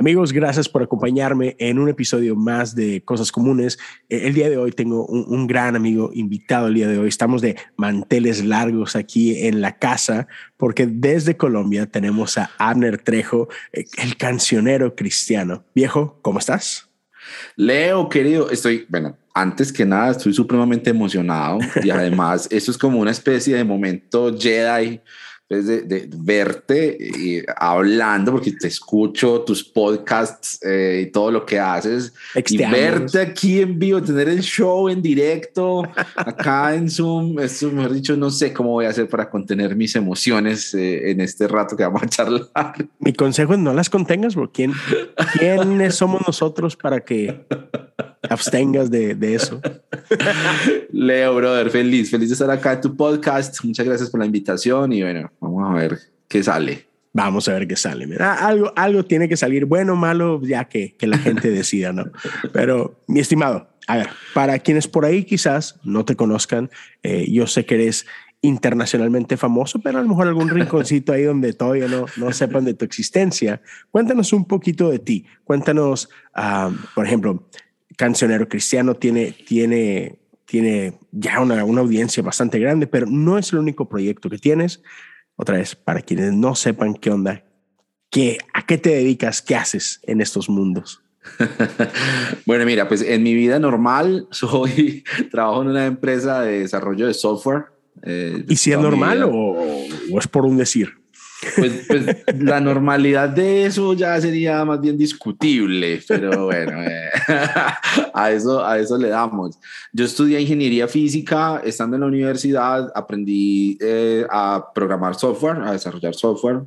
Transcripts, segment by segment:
Amigos, gracias por acompañarme en un episodio más de Cosas Comunes. Eh, el día de hoy tengo un, gran amigo invitado el día de hoy. Estamos de manteles largos aquí en la casa porque desde Colombia tenemos a Abner Trejo, eh, el cancionero cristiano. Viejo, ¿cómo estás? Leo, querido, estoy, bueno, antes que nada estoy supremamente emocionado y además esto es como una especie de momento Jedi de, verte y hablando, porque te escucho tus podcasts eh, y todo lo que haces, y verte aquí en vivo, tener el show en directo, acá en Zoom, esto mejor dicho, no sé cómo voy a hacer para contener mis emociones eh, en este rato que vamos a charlar. Mi consejo es no las contengas, porque ¿quién, ¿quiénes somos nosotros para que abstengas de, de, eso. Leo, brother, feliz, feliz de estar acá en tu podcast. Muchas gracias por la invitación y bueno, vamos a ver qué sale. Vamos a ver qué sale. Mira, algo, algo tiene que salir, bueno o malo, ya que, que la gente decida, ¿no? Pero, mi estimado, a ver, para quienes por ahí quizás no te conozcan, eh, yo sé que eres internacionalmente famoso, pero a lo mejor algún rinconcito ahí donde todavía no, no sepan de tu existencia. Cuéntanos un poquito de ti. Cuéntanos, uh, por ejemplo, cancionero cristiano tiene, tiene, tiene ya una, una audiencia bastante grande, pero no es el único proyecto que tienes. Otra vez, para quienes no sepan qué onda, qué, ¿a qué te dedicas? ¿Qué haces en estos mundos? bueno, mira, pues en mi vida normal soy, trabajo en una empresa de desarrollo de software. Eh, ¿Y si es normal o, o, es por un decir? Pues, pues, la normalidad de eso ya sería más bien discutible, pero bueno, eh, a, eso, a eso le damos. Yo estudié ingeniería física, estando en la universidad aprendí eh, a programar software, a desarrollar software.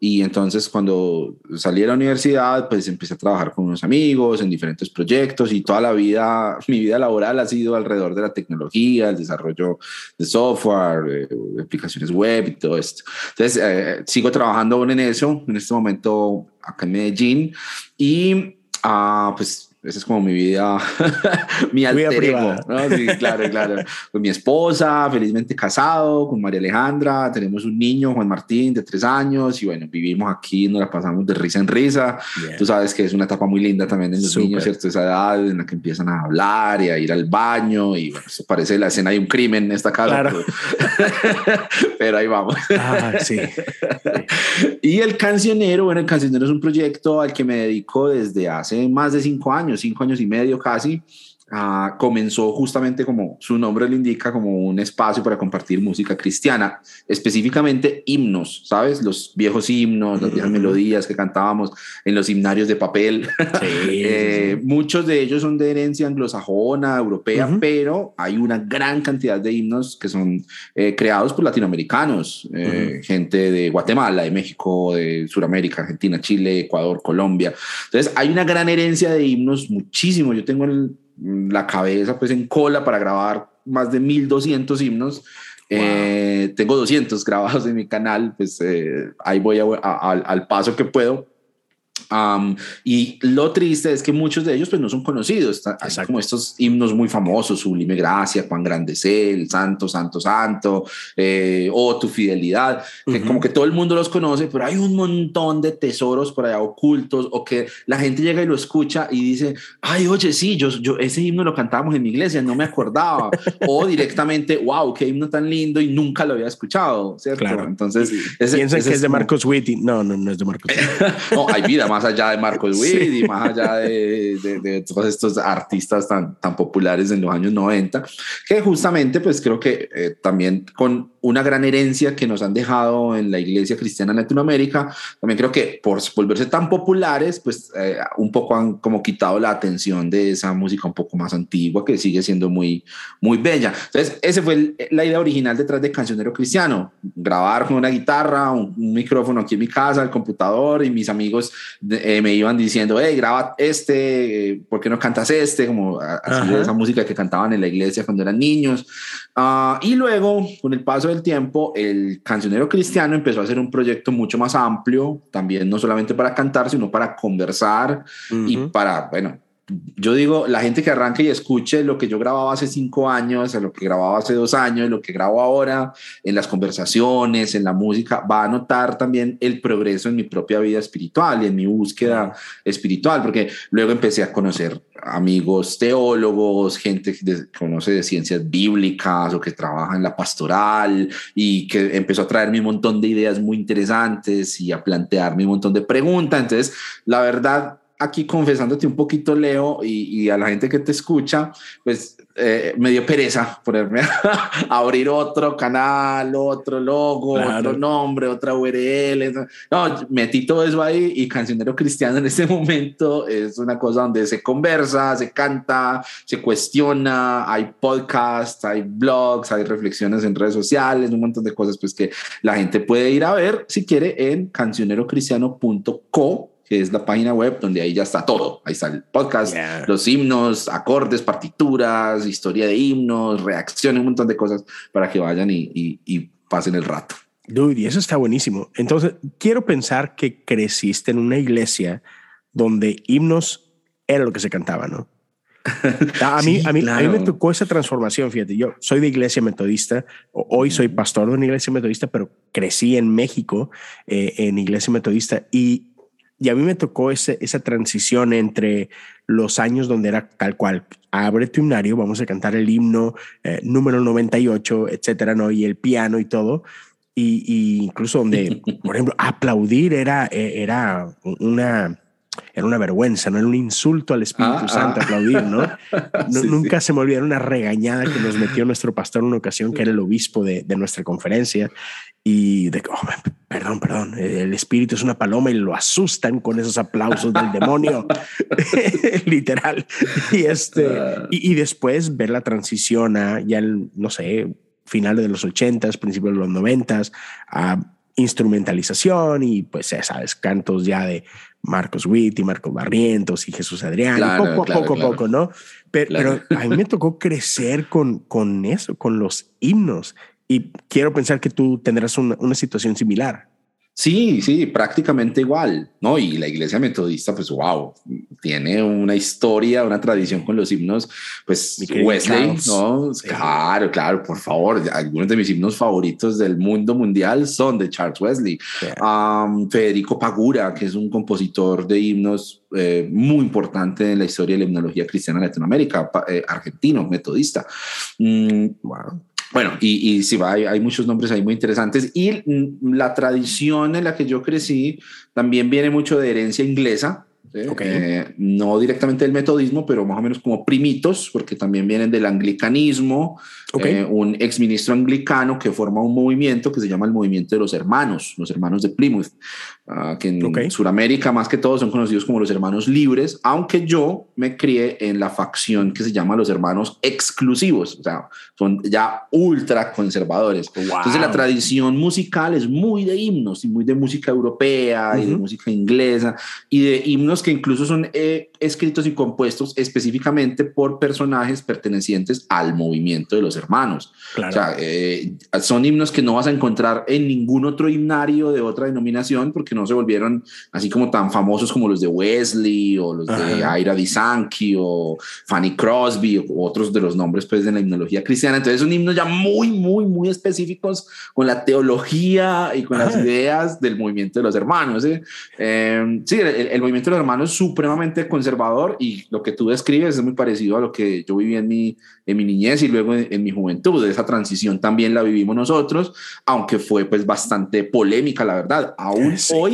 Y entonces cuando salí de la universidad, pues empecé a trabajar con unos amigos en diferentes proyectos y toda la vida, mi vida laboral ha sido alrededor de la tecnología, el desarrollo de software, de aplicaciones web y todo esto. Entonces, eh, sigo trabajando aún en eso, en este momento acá en Medellín y ah, pues esa es como mi vida, mi alter ego, ¿no? Sí, claro, claro. Con mi esposa, felizmente casado, con María Alejandra, tenemos un niño, Juan Martín, de tres años, y bueno, vivimos aquí, nos la pasamos de risa en risa. Tú sabes que es una etapa muy linda también en los niños, ¿cierto? Esa edad en la que empiezan a hablar y a ir al baño, y bueno, se parece la escena de un crimen en esta casa. Claro. Pero, ahí vamos. Ah, sí. y el cancionero, bueno, el cancionero es un proyecto al que me dedico desde hace más de cinco años cinco años y medio casi, Ah, comenzó justamente como su nombre lo indica, como un espacio para compartir música cristiana, específicamente himnos, ¿sabes? Los viejos himnos, las viejas melodías que cantábamos en los himnarios de papel. Eh, muchos de ellos son de herencia anglosajona, europea, pero hay una gran cantidad de himnos que son eh, creados por latinoamericanos, eh, gente de Guatemala, de México, de Sudamérica, Argentina, Chile, Ecuador, Colombia. Entonces hay una gran herencia de himnos, muchísimo. Yo tengo el la cabeza pues en cola para grabar más de 1200 himnos. Eh, tengo 200 grabados en mi canal, pues eh, ahí voy al paso que puedo y lo triste es que muchos de ellos pues no son conocidos, como estos himnos muy famosos, Sublime Gracia, Juan Grande el Santo, Santo, Santo, eh, o Tu Fidelidad, que como que todo el mundo los conoce, pero hay un montón de tesoros por allá ocultos, o que la gente llega y lo escucha y dice, ay, oye, sí, yo, yo ese himno lo cantábamos en mi iglesia, no me acordaba, o directamente, wow, qué himno tan lindo y nunca lo había escuchado, ¿cierto? Claro. Entonces, piensan que es de Marcos Witt no, no, no es de Marcos no, hay vida más allá de Marcos Witt y más allá de, de, todos estos artistas tan, tan populares en los años 90, que justamente pues creo que eh, también con una gran herencia que nos han dejado en la iglesia cristiana en Latinoamérica, también creo que por volverse tan populares, pues eh, un poco han como quitado la atención de esa música un poco más antigua que sigue siendo muy, muy bella. Entonces, esa fue la idea original detrás de Cancionero Cristiano, grabar con una guitarra, un, micrófono aquí en mi casa, el computador y mis amigos eh, me iban diciendo, hey, graba este, ¿por qué no cantas este? Como así esa música que cantaban en la iglesia cuando eran niños. Ah, y luego, con el paso paso del tiempo, el cancionero cristiano empezó a hacer un proyecto mucho más amplio, también no solamente para cantar, sino para conversar y para, bueno, yo digo, la gente que arranque y escuche lo que yo grababa hace cinco años, lo que grababa hace dos años, lo que grabo ahora, en las conversaciones, en la música, va a notar también el progreso en mi propia vida espiritual y en mi búsqueda espiritual, porque luego empecé a conocer amigos teólogos, gente que conoce de ciencias bíblicas o que trabaja en la pastoral y que empezó a traerme un montón de ideas muy interesantes y a plantearme un montón de preguntas. Entonces, la verdad, aquí confesándote un poquito, Leo, y, a la gente que te escucha, pues eh, me dio pereza ponerme a abrir otro canal, otro logo, otro nombre, otra URL. No, metí todo eso ahí y Cancionero Cristiano en este momento es una cosa donde se conversa, se canta, se cuestiona, hay podcasts, hay blogs, hay reflexiones en redes sociales, un montón de cosas pues que la gente puede ir a ver si quiere en cancionerocristiano.co que es la página web donde ahí ya está todo. Ahí está el podcast, los himnos, acordes, partituras, historia de himnos, reacciones, un montón de cosas para que vayan y, pasen el rato. Dude, y eso está buenísimo. Entonces, quiero pensar que creciste en una iglesia donde himnos era lo que se cantaba, ¿no? A mí, a, mí, a mí me tocó esa transformación, fíjate, yo soy de iglesia metodista, hoy soy pastor de una iglesia metodista, pero crecí en México eh, en iglesia metodista y y a mí me tocó ese, esa transición entre los años donde era tal cual, abre tu himnario, vamos a cantar el himno eh, número 98, etcétera, ¿no? Y el piano y todo. Y, incluso donde, por ejemplo, aplaudir era, e, era una, era una vergüenza, no era un insulto al Espíritu ah, Santo ah. aplaudir, ¿no? nunca se me olvidó una regañada que nos metió nuestro pastor en una ocasión, que era el obispo de, de nuestra conferencia, y de oh, perdón, perdón, el espíritu es una paloma y lo asustan con esos aplausos del demonio, literal. Y este, ah. y, después ver la transición a ya el, no sé, finales de los ochentas, principios de los noventas, a instrumentalización y pues ya sabes, cantos ya de Marcos Witt y Marcos Barrientos y Jesús Adrián, poco a poco, poco, ¿no? Pero, pero, a mí me tocó crecer con, con eso, con los himnos y quiero pensar que tú tendrás una, una situación similar. Sí, sí, prácticamente igual, ¿no? Y la iglesia metodista, pues, wow, tiene una historia, una tradición con los himnos, pues, Wesley, ¿no? Claro, claro, por favor, algunos de mis himnos favoritos del mundo mundial son de Charles Wesley. Federico Pagura, que es un compositor de himnos eh, muy importante en la historia de la himnología cristiana en Latinoamérica, eh, argentino, metodista. Mm, wow. Bueno, y, y sí, hay, hay muchos nombres ahí muy interesantes. Y la tradición en la que yo crecí también viene mucho de herencia inglesa. Eh, no directamente del metodismo, pero más o menos como primitos, porque también vienen del anglicanismo, eh, un exministro anglicano que forma un movimiento que se llama el movimiento de los hermanos, los hermanos de Plymouth, ah, que en Sudamérica más que todo son conocidos como los hermanos libres, aunque yo me crié en la facción que se llama los hermanos exclusivos, o sea, son ya ultra conservadores. Entonces la tradición musical es muy de himnos y muy de música europea y de música inglesa y de himnos que incluso son eh, escritos y compuestos específicamente por personajes pertenecientes al movimiento de los hermanos. O sea, eh, son himnos que no vas a encontrar en ningún otro himnario de otra denominación porque no se volvieron así como tan famosos como los de Wesley o los de Ira Disanki o Fanny Crosby o otros de los nombres pues de la himnología cristiana. Entonces son himnos ya muy, muy, muy específicos con la teología y con las ideas del movimiento de los hermanos. ¿sí? Eh, sí, el, movimiento de los hermanos es supremamente conservador y lo que tú describes es muy parecido a lo que yo viví en mi, en mi niñez y luego en, mi juventud. Esa transición también la vivimos nosotros, aunque fue pues bastante polémica, la verdad. Aún hoy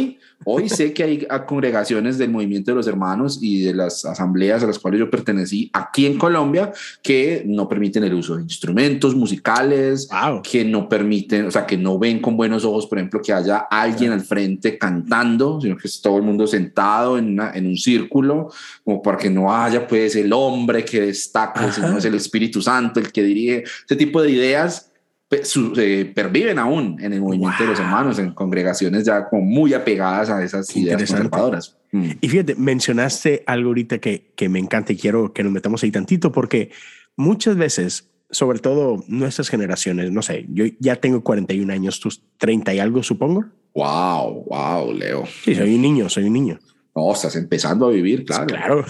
Hoy sé que hay congregaciones del movimiento de los hermanos y de las asambleas a las cuales yo pertenecí aquí en Colombia que no permiten el uso de instrumentos musicales, que no permiten, o sea, que no ven con buenos ojos, por ejemplo, que haya alguien al frente cantando, sino que es todo el mundo sentado en, en un círculo, como para que no haya pues el hombre que destaca, sino es el Espíritu Santo el que dirige, ese tipo de ideas eh, perviven aún en el movimiento de los hermanos, en congregaciones ya como muy apegadas a esas ideas conservadoras. Mm. Y fíjate, mencionaste algo ahorita que, que me encanta y quiero que nos metamos ahí tantito, porque muchas veces sobre todo nuestras generaciones, no sé, yo ya tengo 41 años, tus 30 y algo, supongo. Wow, wow, Leo. Sí, soy un niño, soy un niño. No, estás empezando a vivir, claro. Claro.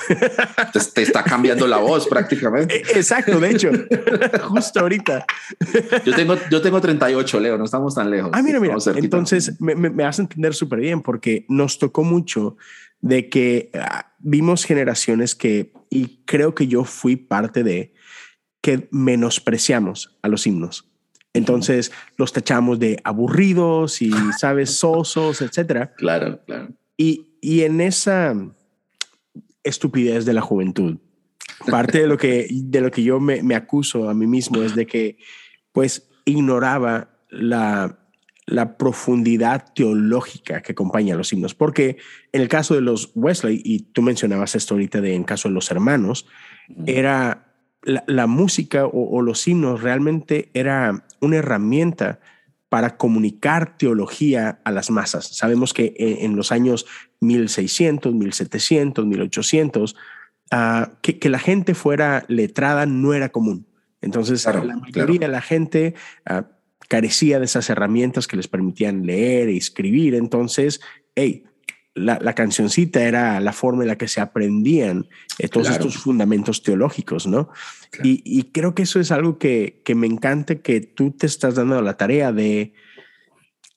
Te, te está cambiando la voz prácticamente. Exacto, de hecho, justo ahorita. Yo tengo, yo tengo 38, Leo, no estamos tan lejos. Ah, mira, mira. Entonces me, me, me hace entender súper bien porque nos tocó mucho de que ah, vimos generaciones que, y creo que yo fui parte de, que menospreciamos a los himnos. Entonces los tachamos de aburridos y, sabes, sosos, etcétera. Claro, claro. Y, y en esa estupidez de la juventud, parte de lo que, de lo que yo me, me acuso a mí mismo es de que pues ignoraba la, la profundidad teológica que acompaña a los himnos. Porque en el caso de los Wesley, y tú mencionabas esto ahorita de en caso de los hermanos, era la, la música o, o, los himnos realmente era una herramienta para comunicar teología a las masas. Sabemos que en, en los años 1600, 1700, 1800, uh, que, que, la gente fuera letrada no era común. Entonces, claro, la mayoría claro. de la gente uh, carecía de esas herramientas que les permitían leer y escribir. Entonces, hey, la, la, cancioncita era la forma en la que se aprendían eh, todos claro. estos fundamentos teológicos, ¿no? Claro. Y, y, creo que eso es algo que, que, me encanta que tú te estás dando la tarea de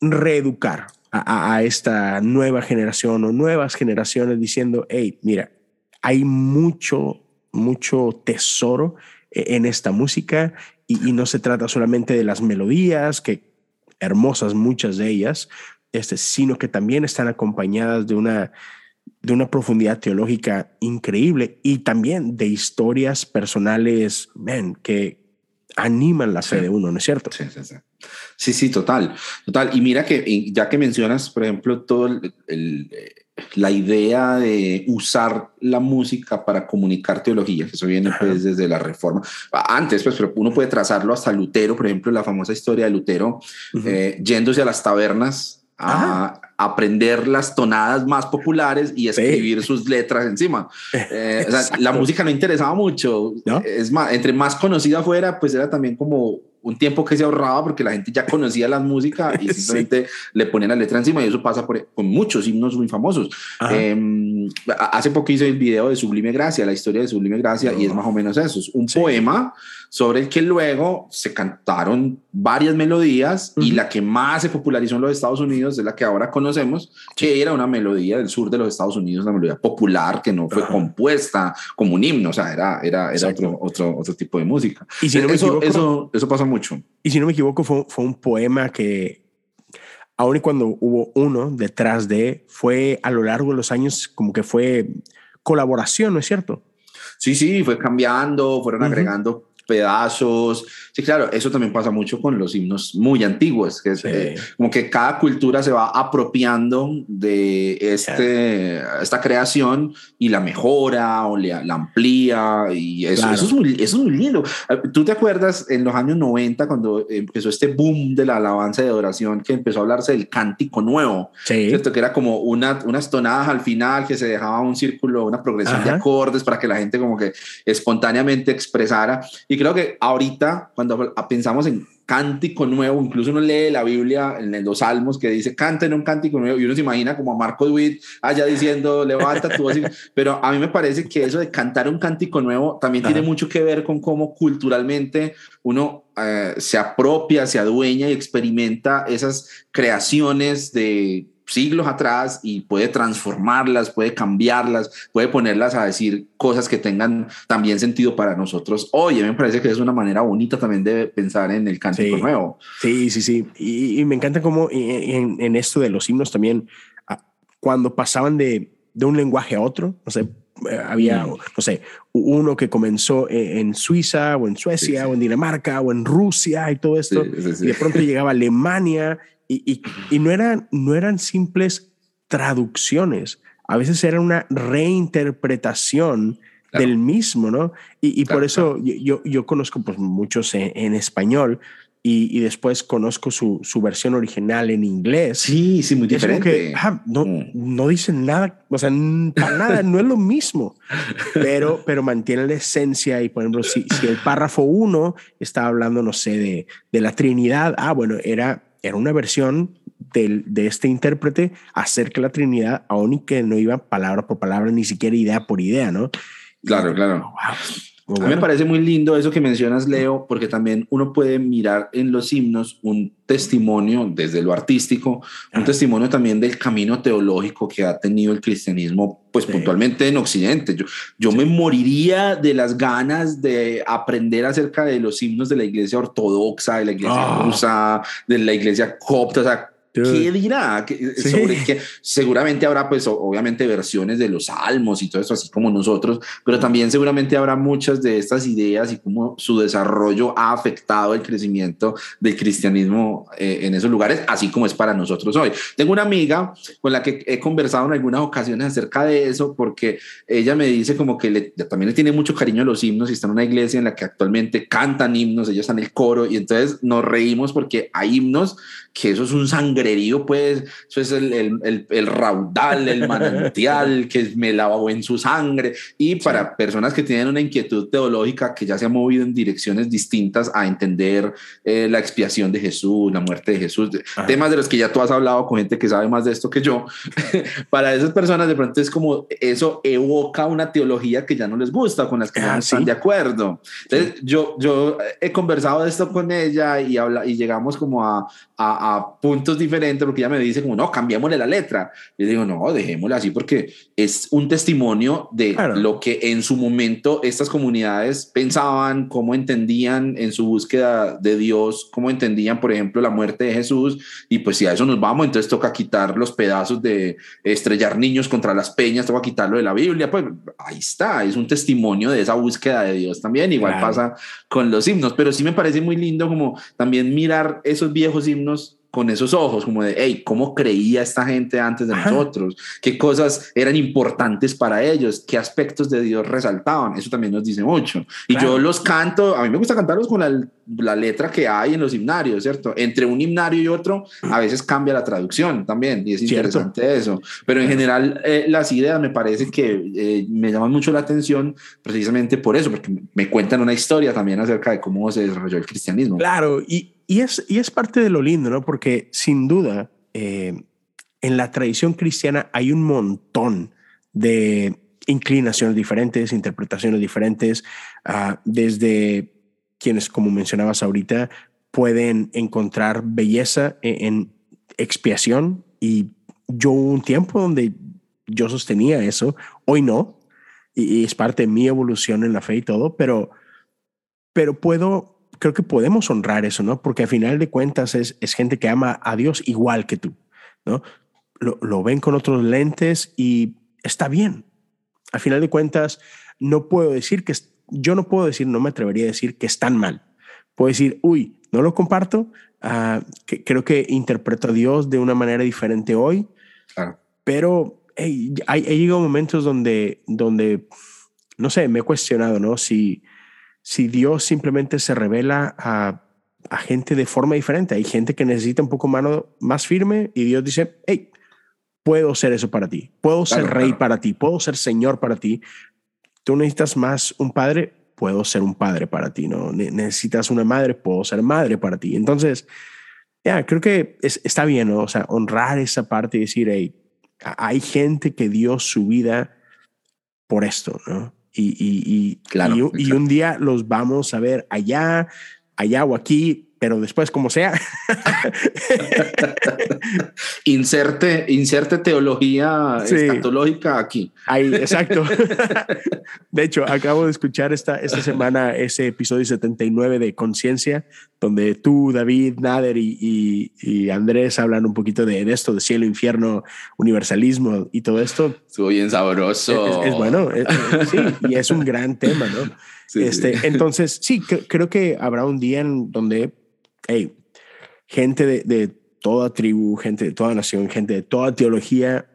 reeducar a, a, esta nueva generación o nuevas generaciones diciendo, hey, mira, hay mucho, mucho tesoro en esta música y, y no se trata solamente de las melodías, que hermosas muchas de ellas, este, sino que también están acompañadas de una, de una profundidad teológica increíble y también de historias personales ven, que animan la fe sí. de uno, ¿no es cierto? Sí, sí, sí. Sí, sí, total, total. Y mira que ya que mencionas, por ejemplo, todo el, el, la idea de usar la música para comunicar teología, que eso viene pues desde la reforma. Antes, pues, pero uno puede trazarlo hasta Lutero, por ejemplo, la famosa historia de Lutero, uh -huh. eh, yéndose a las tabernas a aprender las tonadas más populares y escribir sí. sus letras encima. Eh, o sea, la música no interesaba mucho. ¿No? Es más, entre más conocida fuera, pues era también como un tiempo que se ahorraba porque la gente ya conocía la música y simplemente sí. le ponían la letra encima y eso pasa por, con muchos himnos muy famosos. Eh, hace poco hice el video de Sublime Gracia, la historia de Sublime Gracia y es más o menos eso, es un sí. poema sobre el que luego se cantaron varias melodías uh -huh. y la que más se popularizó en los Estados Unidos es la que ahora conocemos, que era una melodía del sur de los Estados Unidos, una melodía popular que no fue uh -huh. compuesta como un himno, o sea, era, era, era otro, otro, otro tipo de música. Y si no eso, equivoco, eso, eso pasa mucho. Y si no me equivoco, fue, fue un poema que, aun y cuando hubo uno detrás de, fue a lo largo de los años como que fue colaboración, ¿no es cierto? Sí, sí, fue cambiando, fueron uh -huh. agregando pedazos. Sí, claro, eso también pasa mucho con los himnos muy antiguos, que es sí. eh, como que cada cultura se va apropiando de este, sí. esta creación y la mejora o la, la amplía y eso, claro. eso, es muy, eso es muy lindo. ¿Tú te acuerdas en los años 90 cuando empezó este boom de la alabanza de adoración que empezó a hablarse del cántico nuevo? Sí. ¿cierto? Que era como una, unas tonadas al final que se dejaba un círculo, una progresión Ajá. de acordes para que la gente como que espontáneamente expresara y creo que ahorita, cuando pensamos en cántico nuevo, incluso uno lee la Biblia en los Salmos que dice canten un cántico nuevo y uno se imagina como a Marco Duit allá diciendo levanta tu voz, pero a mí me parece que eso de cantar un cántico nuevo también Ajá. tiene mucho que ver con cómo culturalmente uno eh, se apropia, se adueña y experimenta esas creaciones de siglos atrás y puede transformarlas, puede cambiarlas, puede ponerlas a decir cosas que tengan también sentido para nosotros. Oye, me parece que es una manera bonita también de pensar en el cántico sí. nuevo. Sí, sí, sí. Y, y me encanta cómo en, en, esto de los himnos también, ah, cuando pasaban de, de un lenguaje a otro, no sé, eh, había, mm. no sé, uno que comenzó en Suiza o en Suecia sí, sí. o en Dinamarca o en Rusia y todo esto, sí, y de pronto llegaba a Alemania y, y, y, no, eran, no eran simples traducciones, a veces era una reinterpretación claro. del mismo, ¿no? Y, y claro, por eso claro. yo, yo conozco pues muchos en, en, español y, después conozco su, su, versión original en inglés. Sí, sí, muy diferente. Ah, no, mm. no dicen nada, o sea, para nada, no es lo mismo, pero, pero mantiene la esencia. Y por ejemplo, si, si el párrafo uno está hablando, no sé, de, de la Trinidad, ah, bueno, era, era una versión de, de, este intérprete acerca de la Trinidad, aún y que no iba palabra por palabra, ni siquiera idea por idea, ¿no? Claro, claro. A mí me parece muy lindo eso que mencionas, Leo, porque también uno puede mirar en los himnos un testimonio desde lo artístico, un testimonio también del camino teológico que ha tenido el cristianismo, pues puntualmente en Occidente. Yo, yo me moriría de las ganas de aprender acerca de los himnos de la iglesia ortodoxa, de la iglesia ah. rusa, de la iglesia copta, o sea, ¿Qué dirá? Sobre que seguramente habrá, pues, obviamente, versiones de los salmos y todo eso, así como nosotros, pero también seguramente habrá muchas de estas ideas y cómo su desarrollo ha afectado el crecimiento del cristianismo eh, en esos lugares, así como es para nosotros hoy. Tengo una amiga con la que he conversado en algunas ocasiones acerca de eso, porque ella me dice como que le, también le tiene mucho cariño a los himnos y está en una iglesia en la que actualmente cantan himnos, ellos están en el coro y entonces nos reímos porque hay himnos que eso es un sangrerío, pues, eso es el, el, el, raudal, el manantial que me lavó en su sangre. Y para personas que tienen una inquietud teológica que ya se ha movido en direcciones distintas a entender eh, la expiación de Jesús, la muerte de Jesús, temas de los que ya tú has hablado con gente que sabe más de esto que yo, para esas personas de pronto es como eso evoca una teología que ya no les gusta, con las que no ah, están de acuerdo. Entonces, yo, yo he conversado de esto con ella y, habla, y llegamos como a, a, puntos diferentes porque ella me dice como, no, cambiémosle la letra. Yo digo, no, dejémosla así porque es un testimonio de lo que en su momento estas comunidades pensaban, cómo entendían en su búsqueda de Dios, cómo entendían, por ejemplo, la muerte de Jesús. Y pues si a eso nos vamos, entonces toca quitar los pedazos de estrellar niños contra las peñas, toca quitarlo de la Biblia. Pues ahí está, es un testimonio de esa búsqueda de Dios también. Igual pasa con los himnos, pero sí me parece muy lindo como también mirar esos viejos himnos con esos ojos, como de, hey, ¿cómo creía esta gente antes de nosotros? ¿Qué cosas eran importantes para ellos? ¿Qué aspectos de Dios resaltaban? Eso también nos dice mucho. Y yo los canto, a mí me gusta cantarlos con la, la, letra que hay en los himnarios, ¿cierto? Entre un himnario y otro, a veces cambia la traducción también, y es interesante eso. Pero en general, eh, las ideas me parece que eh, me llaman mucho la atención precisamente por eso, porque me cuentan una historia también acerca de cómo se desarrolló el cristianismo. Claro, y, y es, y es parte de lo lindo, ¿no? Porque sin duda, eh, en la tradición cristiana hay un montón de inclinaciones diferentes, interpretaciones diferentes, uh, desde quienes, como mencionabas ahorita, pueden encontrar belleza en, en expiación y yo hubo un tiempo donde yo sostenía eso, hoy no, y, y, es parte de mi evolución en la fe y todo, pero, pero puedo creo que podemos honrar eso, ¿no? Porque al final de cuentas es, es gente que ama a Dios igual que tú, ¿no? Lo, lo, ven con otros lentes y está bien. Al final de cuentas, no puedo decir que, yo no puedo decir, no me atrevería a decir que están mal. Puedo decir, uy, no lo comparto, uh, que, creo que interpreto a Dios de una manera diferente hoy, claro. pero hey, hay, hay llegado momentos donde, donde, no sé, me he cuestionado, ¿no? Si, si Dios simplemente se revela a, a, gente de forma diferente. Hay gente que necesita un poco mano más firme y Dios dice, hey, puedo ser eso para ti, puedo ser rey para ti, puedo ser señor para ti. Tú necesitas más un padre, puedo ser un padre para ti, ¿no? Necesitas una madre, puedo ser madre para ti. Entonces, ya, creo que es, está bien, ¿no? O sea, honrar esa parte y decir, hey, hay gente que dio su vida por esto, ¿no? Y, y, claro, y, un día los vamos a ver allá, allá o aquí, pero después como sea. inserte, inserte teología escatológica aquí. Ahí, exacto. de hecho, acabo de escuchar esta, esta semana ese episodio 79 de Conciencia, donde tú, David, Nader y, y, Andrés hablan un poquito de, esto, de cielo, infierno, universalismo y todo esto. Estuvo bien sabroso. Es, bueno, sí, y es un gran tema, ¿no? este, Entonces, sí, creo que habrá un día en donde hey, gente de, de, toda tribu, gente de toda nación, gente de toda teología,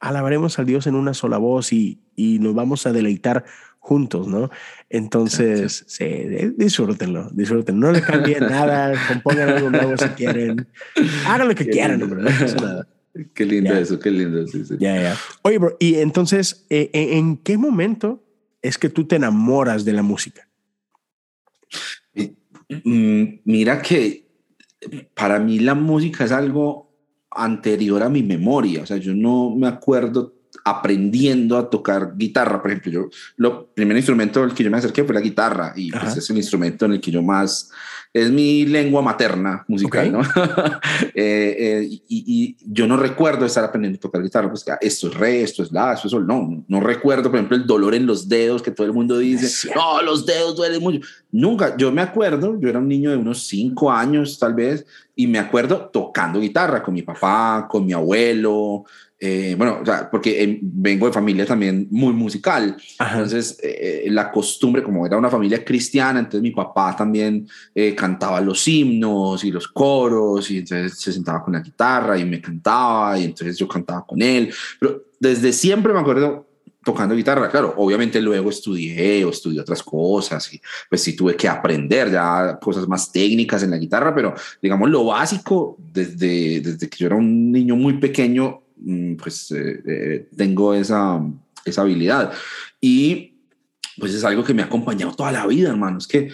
alabaremos al Dios en una sola voz y, y nos vamos a deleitar juntos, ¿no? Entonces, sí, disfrútenlo, disfrútenlo. No le cambien nada, compongan algo nuevo si quieren. Hagan lo que quieran, hombre, no pasa nada. Qué lindo eso, qué lindo. Sí, sí. Ya, ya. Oye, bro, y entonces, eh, ¿en qué momento es que tú te enamoras de la música? Mm, mira que para mí la música es algo anterior a mi memoria, o sea, yo no me acuerdo aprendiendo a tocar guitarra, por ejemplo, yo, lo primer instrumento al que yo me acerqué fue la guitarra y pues es el instrumento en el que yo más es mi lengua materna musical, ¿no? Eh, eh, y, y, yo no recuerdo estar aprendiendo a tocar guitarra, pues esto es re, esto es la, esto es sol. No, no recuerdo, por ejemplo, el dolor en los dedos que todo el mundo dice, no, los dedos duelen mucho. Nunca, yo me acuerdo, yo era un niño de unos cinco años tal vez, y me acuerdo tocando guitarra con mi papá, con mi abuelo, eh, bueno, o sea, porque vengo de familia también muy musical, entonces eh, la costumbre, como era una familia cristiana, entonces mi papá también eh, cantaba los himnos y los coros, y entonces se sentaba con la guitarra y me cantaba, y entonces yo cantaba con él, pero desde siempre me acuerdo tocando guitarra, claro, obviamente luego estudié o estudié otras cosas y pues sí tuve que aprender ya cosas más técnicas en la guitarra, pero digamos lo básico desde, desde que yo era un niño muy pequeño Mm, pues eh, eh, tengo esa, esa habilidad. Y pues es algo que me ha acompañado toda la vida, hermano. Es que,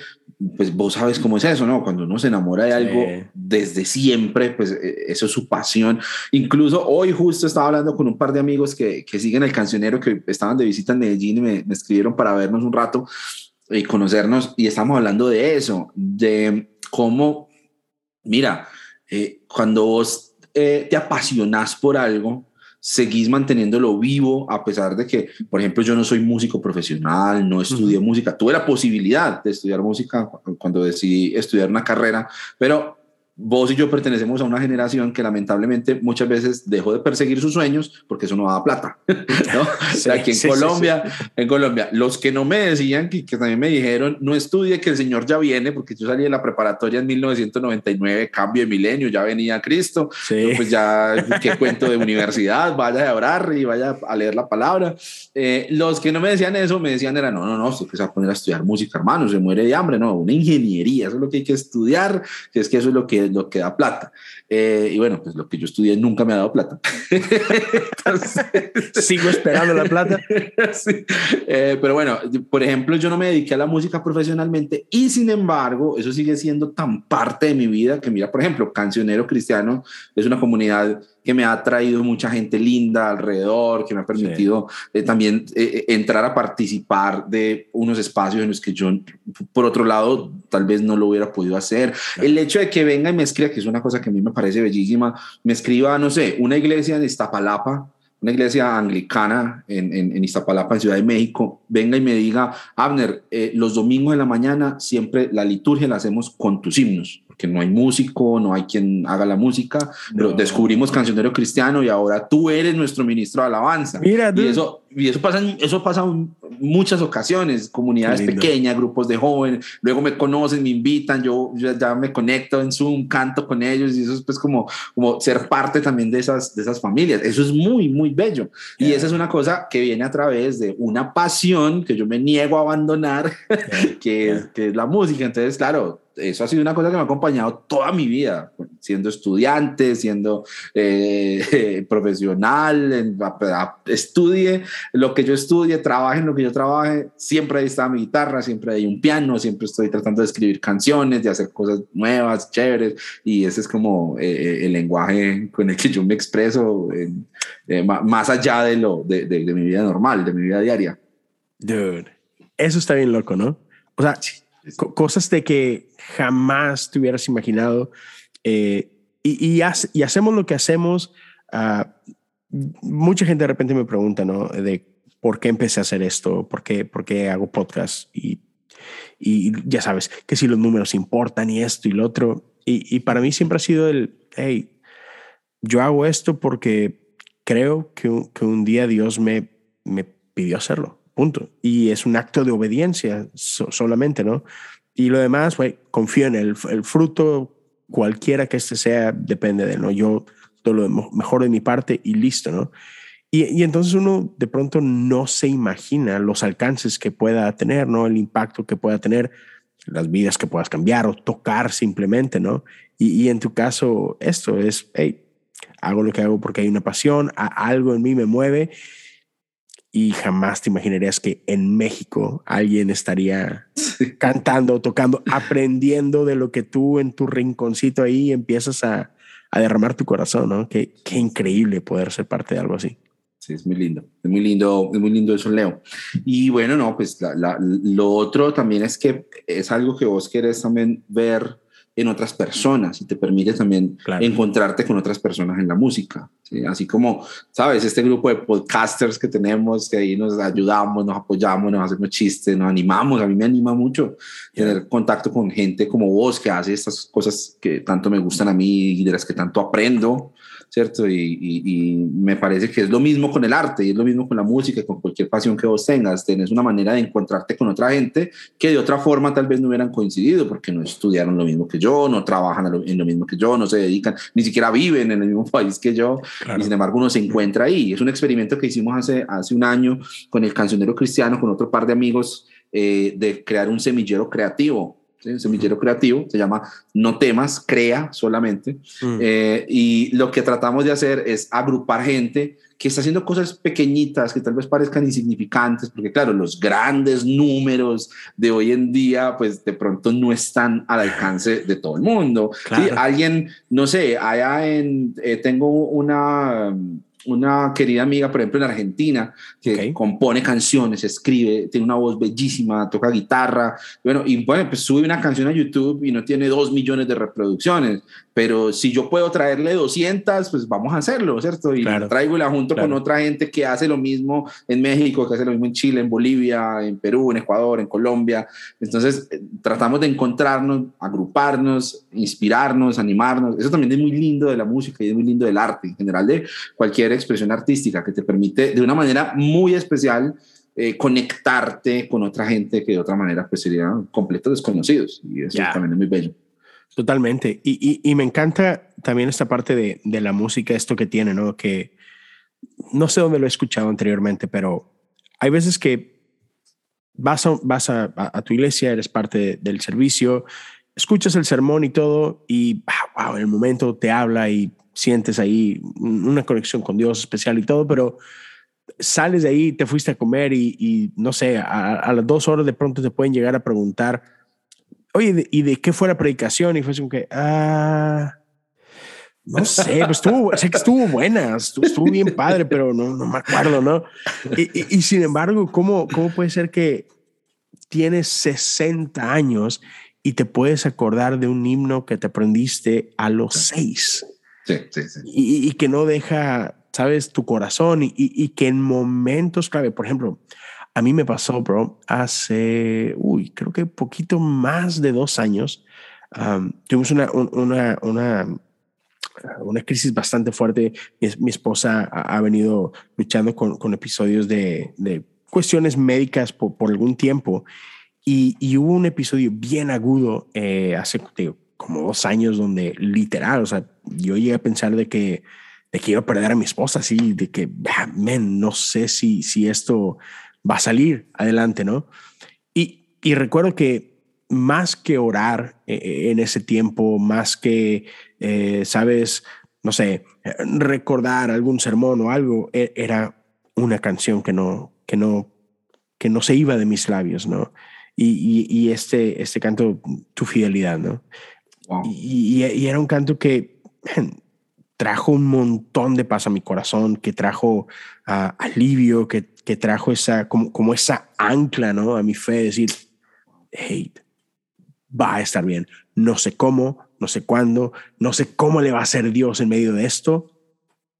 pues vos sabes cómo es eso, ¿no? Cuando uno se enamora de algo desde siempre, pues eh, eso es su pasión. Incluso hoy justo estaba hablando con un par de amigos que, que siguen el cancionero, que estaban de visita en Medellín y me, me escribieron para vernos un rato y conocernos. Y estamos hablando de eso, de cómo, mira, cuando vos eh, te apasionas por algo, seguís manteniéndolo vivo a pesar de que, por ejemplo, yo no soy músico profesional, no estudié música, tuve la posibilidad de estudiar música cuando decidí estudiar una carrera, pero vos y yo pertenecemos a una generación que lamentablemente muchas veces dejó de perseguir sus sueños porque eso no da plata. ¿no? aquí en Colombia, en Colombia, los que no me decían, que, que, también me dijeron, no estudie que el Señor ya viene, porque yo salí de la preparatoria en 1999, cambio de milenio, ya venía Cristo, pues ya, qué cuento de universidad, vaya a orar y vaya a leer la palabra. Eh, los que no me decían eso, me decían era, no, no, no, se va a poner a estudiar música, hermano, se muere de hambre, no, una ingeniería, eso es lo que hay que estudiar, que es que eso es lo que lo que da plata. Eh, y bueno, pues lo que yo estudié nunca me ha dado plata. Sigo esperando la plata. Eh, pero bueno, por ejemplo, yo no me dediqué a la música profesionalmente y sin embargo, eso sigue siendo tan parte de mi vida que mira, por ejemplo, Cancionero Cristiano es una comunidad que me ha traído mucha gente linda alrededor, que me ha permitido eh, también eh, eh, entrar a participar de unos espacios en los que yo, por otro lado, tal vez no lo hubiera podido hacer. El hecho de que venga y me escriba, que es una cosa que a mí me parece bellísima, me escriba, no sé, una iglesia en Iztapalapa, una iglesia anglicana en, en, Iztapalapa, en Ciudad de México, venga y me diga, Abner, los domingos de la mañana siempre la liturgia la hacemos con tus himnos que no hay músico, no hay quien haga la música, pero descubrimos Cancionero Cristiano y ahora tú eres nuestro ministro de alabanza. Mira, y eso, y eso pasa, eso pasa en muchas ocasiones, comunidades pequeñas, grupos de jóvenes, luego me conocen, me invitan, yo ya, me conecto en Zoom, canto con ellos y eso es pues como, como ser parte también de esas, de esas familias. Eso es muy, muy bello. Y esa es una cosa que viene a través de una pasión que yo me niego a abandonar, que, es, que es la música. Entonces, claro, eso ha sido una cosa que me ha acompañado toda mi vida, siendo estudiante, siendo eh, profesional, estudie lo que yo estudie, trabaje en lo que yo trabaje, siempre ahí está mi guitarra, siempre hay un piano, siempre estoy tratando de escribir canciones, de hacer cosas nuevas, chéveres, y ese es como eh, eh, el lenguaje con el que yo me expreso más allá de, lo, de, de, mi vida normal, de mi vida diaria. Dude, eso está bien loco, ¿no? O sea, cosas de que jamás te hubieras imaginado. Eh, y, y, y, hacemos lo que hacemos. Uh, mucha gente de repente me pregunta, ¿no? De por qué empecé a hacer esto, por qué, por qué hago podcast y, y ya sabes, que si los números importan y esto y lo otro. Y, y para mí siempre ha sido el, hey, yo hago esto porque creo que, que un día Dios me, me pidió hacerlo, punto. Y es un acto de obediencia solamente, ¿no? Y lo demás, güey, confío en el, el, fruto, cualquiera que este sea, depende de él, ¿no? Yo todo lo mejor de mi parte y listo, ¿no? Y, y, entonces uno de pronto no se imagina los alcances que pueda tener, ¿no? El impacto que pueda tener, las vidas que puedas cambiar o tocar simplemente, ¿no? Y, y en tu caso, esto es, hey, hago lo que hago porque hay una pasión, algo en mí me mueve y jamás te imaginarías que en México alguien estaría cantando, tocando, aprendiendo de lo que tú en tu rinconcito ahí empiezas a, a derramar tu corazón, ¿no? Qué, qué increíble poder ser parte de algo así. Sí, es muy lindo, es muy lindo, es muy lindo eso, Leo. Y bueno, no, pues lo otro también es que es algo que vos querés también ver en otras personas y te permite también encontrarte con otras personas en la música. Así como, sabes, este grupo de podcasters que tenemos, que ahí nos ayudamos, nos apoyamos, nos hacemos chistes, nos animamos. A mí me anima mucho tener contacto con gente como vos que hace estas cosas que tanto me gustan a mí y de las que tanto aprendo. ¿Cierto? Y, y, me parece que es lo mismo con el arte y es lo mismo con la música, con cualquier pasión que vos tengas. Tenés una manera de encontrarte con otra gente que de otra forma tal vez no hubieran coincidido porque no estudiaron lo mismo que yo, no trabajan en lo mismo que yo, no se dedican, ni siquiera viven en el mismo país que yo. Y sin embargo uno se encuentra ahí. Es un experimento que hicimos hace, hace un año con el cancionero cristiano, con otro par de amigos, eh, de crear un semillero creativo un semillero creativo, se llama No temas, crea solamente. Mm. Eh, y lo que tratamos de hacer es agrupar gente que está haciendo cosas pequeñitas que tal vez parezcan insignificantes, porque claro, los grandes números de hoy en día, pues de pronto no están al alcance de todo el mundo. Alguien, no sé, allá en, eh, tengo una una querida amiga, por ejemplo, en Argentina, que compone canciones, escribe, tiene una voz bellísima, toca guitarra, bueno, y bueno, pues sube una canción a YouTube y no tiene dos millones de reproducciones, pero si yo puedo traerle 200, pues vamos a hacerlo, ¿cierto? Y la traigo y la junto con otra gente que hace lo mismo en México, que hace lo mismo en Chile, en Bolivia, en Perú, en Ecuador, en Colombia. Entonces, eh, tratamos de encontrarnos, agruparnos, inspirarnos, animarnos. Eso también es muy lindo de la música y es muy lindo del arte en general, de cualquier expresión artística que te permite de una manera muy especial eh, conectarte con otra gente que de otra manera pues serían completos desconocidos. Y eso también es muy bello. Totalmente. Y, y, me encanta también esta parte de, de, la música, esto que tiene, ¿no? Que no sé dónde lo he escuchado anteriormente, pero hay veces que vas a, vas a, tu iglesia, eres parte del servicio, escuchas el sermón y todo, y wow, en el momento te habla y sientes ahí una conexión con Dios especial y todo, pero sales de ahí, te fuiste a comer y, y no sé, a, a, las dos horas de pronto te pueden llegar a preguntar, oye, ¿y de qué fue la predicación? Y fue como que, ah, no sé, pues estuvo, sé que estuvo buena, estuvo, bien padre, pero no, no me acuerdo, ¿no? Y, y, sin embargo, ¿cómo, ¿cómo puede ser que tienes 60 años y te puedes acordar de un himno que te aprendiste a los seis? Sí, sí, sí. Y, que no deja, sabes, tu corazón y, y, que en momentos clave, por ejemplo, a mí me pasó, bro, hace, uy, creo que poquito más de dos años, tuvimos una, una, una, una, crisis bastante fuerte. Mi, esposa ha, venido luchando con, con episodios de, de, cuestiones médicas por, por algún tiempo. Y, y, hubo un episodio bien agudo eh, hace como dos años donde literal, o sea, yo llegué a pensar de que, de que perder a mi esposa, así, de que, ah, no sé si, si esto va a salir adelante, ¿no? Y, y recuerdo que más que orar eh, eh, en ese tiempo, más que, eh, sabes, no sé, recordar algún sermón o algo, e, era una canción que no, que no, que no se iba de mis labios, ¿no? Y, y, este, este canto, tu fidelidad, ¿no? Y, y, era un canto que trajo un montón de paz a mi corazón, que trajo uh, alivio, que, que, trajo esa, como, como, esa ancla ¿no? a mi fe, decir, hey, va a estar bien. No sé cómo, no sé cuándo, no sé cómo le va a hacer Dios en medio de esto,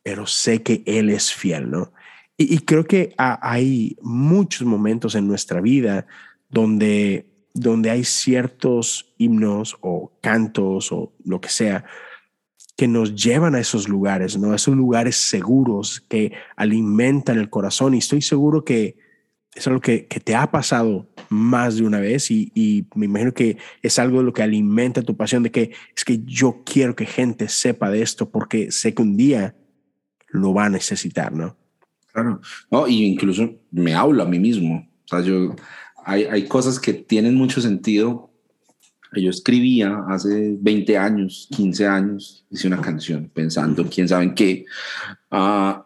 pero sé que Él es fiel, ¿no? Y, creo que hay muchos momentos en nuestra vida donde donde hay ciertos himnos o cantos o lo que sea que nos llevan a esos lugares, ¿no? A esos lugares seguros que alimentan el corazón. Y estoy seguro que es algo que, que te ha pasado más de una vez y, y, me imagino que es algo de lo que alimenta tu pasión de que es que yo quiero que gente sepa de esto porque sé que un día lo va a necesitar, ¿no? Claro, no, y incluso me hablo a mí mismo. O sea, yo, hay, hay cosas que tienen mucho sentido. Yo escribía hace 20 años, 15 años, hice una canción pensando, quién sabe en qué. Uh,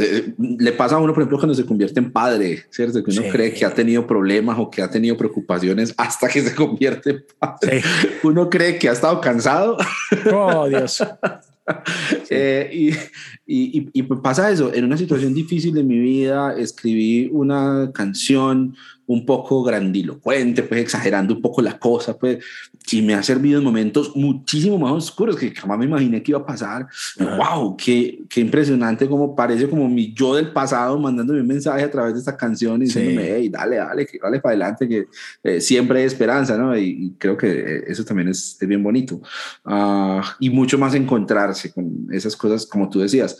eh, le pasa a uno, por ejemplo, cuando se convierte en padre, ¿cierto? Que uno cree que ha tenido problemas o que ha tenido preocupaciones hasta que se convierte en padre. Uno cree que ha estado cansado. Oh, Dios. Eh, y, y, y, pasa eso, en una situación difícil de mi vida escribí una canción un poco grandilocuente, pues exagerando un poco la cosa, pues, y me ha servido en momentos muchísimo más oscuros que jamás me imaginé que iba a pasar. ¡Wow! Qué, qué impresionante! Como parece como mi yo del pasado mandándome un mensaje a través de esta canción y diciéndome, hey, dale, dale, dale para adelante, que eh, siempre hay esperanza, ¿no? Y, creo que eh, eso también es, es bien bonito. Ah, y mucho más encontrarse con esas cosas, como tú decías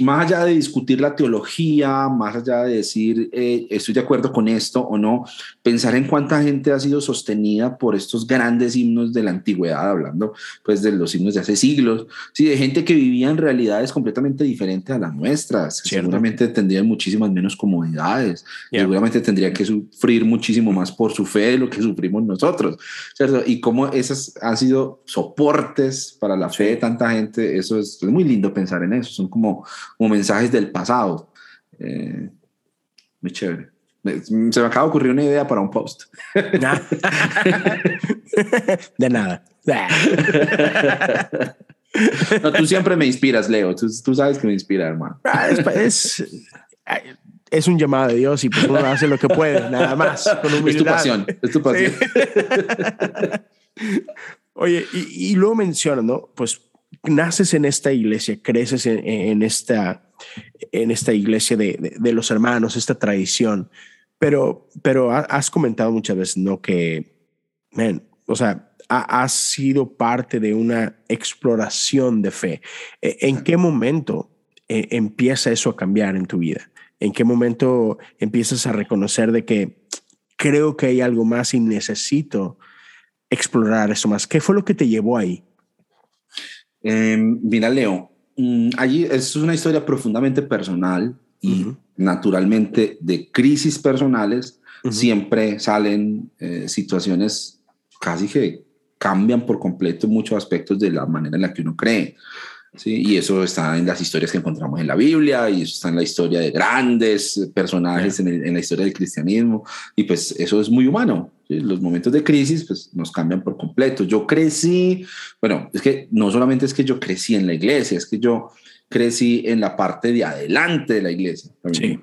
más allá de discutir la teología, más allá de decir eh, estoy de acuerdo con esto o no, pensar en cuánta gente ha sido sostenida por estos grandes himnos de la antigüedad, hablando pues de los himnos de hace siglos, sí, de gente que vivía en realidades completamente diferentes a las nuestras, seguramente tendrían muchísimas menos comodidades, seguramente tendrían que sufrir muchísimo más por su fe de lo que sufrimos nosotros, ¿cierto? Y cómo esas han sido soportes para la fe de tanta gente, eso es muy lindo pensar en eso, son como como mensajes del pasado. Eh, muy chévere. Se me acaba de ocurrir una idea para un post. de nada. No, tú siempre me inspiras, Leo. Tú, tú sabes que me inspira, hermano. Ah, es, es, un llamado de Dios y pues uno hace lo que puede, nada más. Con es tu pasión. Es tu pasión. Oye, y, y luego mencionan, ¿no? Pues naces en esta iglesia, creces en, esta, en esta iglesia de, de, los hermanos, esta tradición, pero, pero has comentado muchas veces, ¿no? Que, man, o sea, has sido parte de una exploración de fe. E, ¿En qué momento eh, empieza eso a cambiar en tu vida? ¿En qué momento empiezas a reconocer de que creo que hay algo más y necesito explorar eso más? ¿Qué fue lo que te llevó ahí? Eh, mira, Leo, mm, allí es una historia profundamente personal y naturalmente de crisis personales siempre salen eh, situaciones casi que cambian por completo muchos aspectos de la manera en la que uno cree. ¿sí? Y eso está en las historias que encontramos en la Biblia y eso está en la historia de grandes personajes en, en, la historia del cristianismo y pues eso es muy humano. Los momentos de crisis pues, nos cambian por completo. Yo crecí, bueno, es que no solamente es que yo crecí en la iglesia, es que yo crecí en la parte de adelante de la iglesia.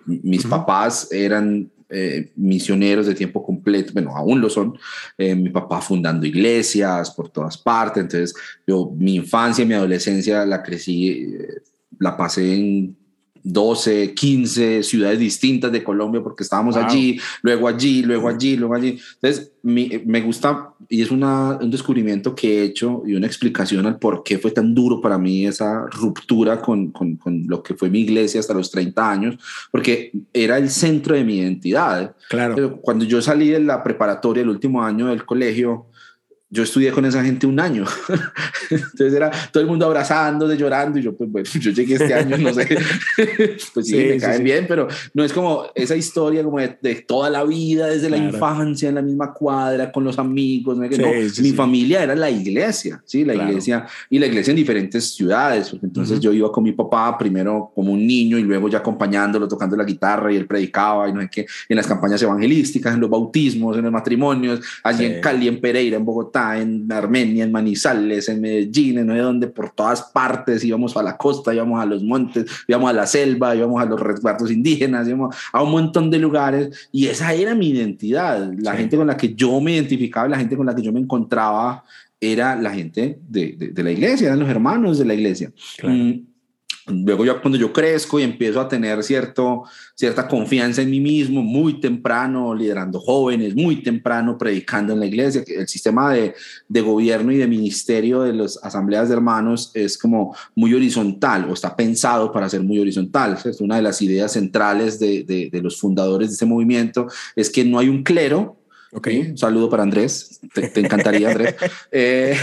Mis papás eran eh, misioneros de tiempo completo, bueno, aún lo son, eh, mi papá fundando iglesias por todas partes, entonces yo mi infancia y mi adolescencia la crecí, eh, la pasé en 12, 15 ciudades distintas de Colombia porque estábamos allí, luego allí, luego allí, luego allí. Entonces, me gusta y es una, un descubrimiento que he hecho y una explicación al por qué fue tan duro para mí esa ruptura con, con, con lo que fue mi iglesia hasta los 30 años, porque era el centro de mi identidad. Claro. Cuando yo salí de la preparatoria, el último año del colegio, yo estudié con esa gente un año. Entonces era todo el mundo abrazándose, llorando y yo, pues bueno, yo llegué este año, no sé, pues sí, me caen bien, pero no es como esa historia como de, toda la vida, desde la infancia, en la misma cuadra, con los amigos. ¿no? mi familia era la iglesia, sí, la iglesia y la iglesia en diferentes ciudades, entonces yo iba con mi papá primero como un niño y luego ya acompañándolo, tocando la guitarra y él predicaba y no sé qué, en las campañas evangelísticas, en los bautismos, en los matrimonios, allí en Cali, en Pereira, en Bogotá en Armenia, en Manizales, en Medellín, en no sé dónde, por todas partes, íbamos a la costa, íbamos a los montes, íbamos a la selva, íbamos a los resguardos indígenas, íbamos a un montón de lugares y esa era mi identidad, la gente con la que yo me identificaba, la gente con la que yo me encontraba era la gente de, de, la iglesia, eran los hermanos de la iglesia. Mm, Luego ya cuando yo crezco y empiezo a tener cierto, cierta confianza en mí mismo, muy temprano, liderando jóvenes, muy temprano, predicando en la iglesia, el sistema de, de gobierno y de ministerio de las asambleas de hermanos es como muy horizontal o está pensado para ser muy horizontal. Es una de las ideas centrales de, de, de los fundadores de ese movimiento es que no hay un clero, Okay. Un saludo para Andrés, te, encantaría Andrés. Eh,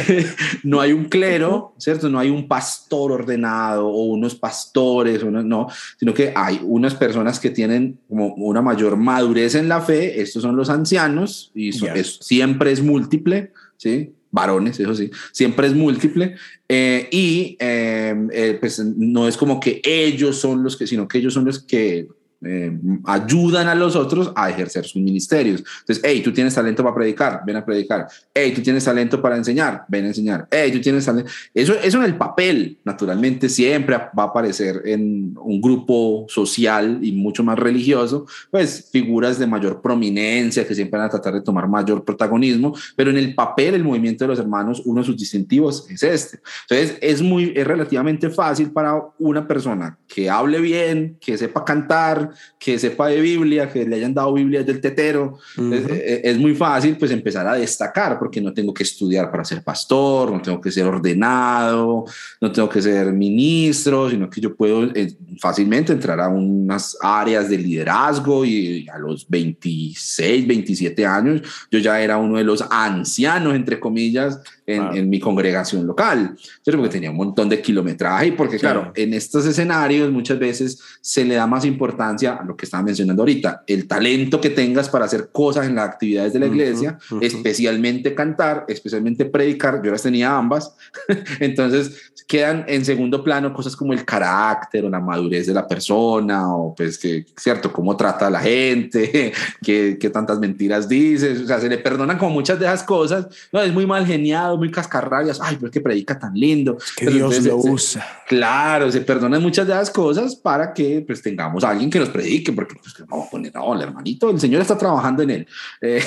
no hay un clero, ¿cierto? No hay un pastor ordenado o unos pastores, o no, sino que hay unas personas que tienen como una mayor madurez en la fe, estos son los ancianos y siempre es múltiple, ¿sí? varones, eso sí, siempre es múltiple eh, y eh, pues no es como que ellos son los que, sino que ellos son los que eh, ayudan a los otros a ejercer sus ministerios. Entonces, hey, tú tienes talento para predicar, ven a predicar. Hey, tú tienes talento para enseñar, ven a enseñar. Hey, tú tienes talento. Eso, eso en el papel, naturalmente, siempre va a aparecer en un grupo social y mucho más religioso, pues figuras de mayor prominencia que siempre van a tratar de tomar mayor protagonismo, pero en el papel, el movimiento de los hermanos, uno de sus distintivos es este. Entonces, es muy, es relativamente fácil para una persona que hable bien, que sepa cantar, que sepa de Biblia, que le hayan dado Biblia del tetero, es, muy fácil pues empezar a destacar porque no tengo que estudiar para ser pastor, no tengo que ser ordenado, no tengo que ser ministro, sino que yo puedo eh, fácilmente entrar a unas áreas de liderazgo y a los 26, 27 años yo ya era uno de los ancianos, entre comillas, en, mi congregación local, porque tenía un montón de kilometraje y porque, claro, en estos escenarios muchas veces se le da más importancia a lo que estaba mencionando ahorita, el talento que tengas para hacer cosas en las actividades de la iglesia, especialmente cantar, especialmente predicar, yo las tenía ambas, entonces quedan en segundo plano cosas como el carácter o la madurez de la persona o pues que, cierto, cómo trata a la gente, qué, qué tantas mentiras dices, o sea, se le perdonan como muchas de esas cosas, no, es muy mal geniado, muy cascarrabias, ay, pero es que predica tan lindo. Que Dios lo usa. claro, se perdonan muchas de las cosas para que pues tengamos a alguien que nos predique, porque pues a poner, no, el hermanito, el Señor está trabajando en él. Eh,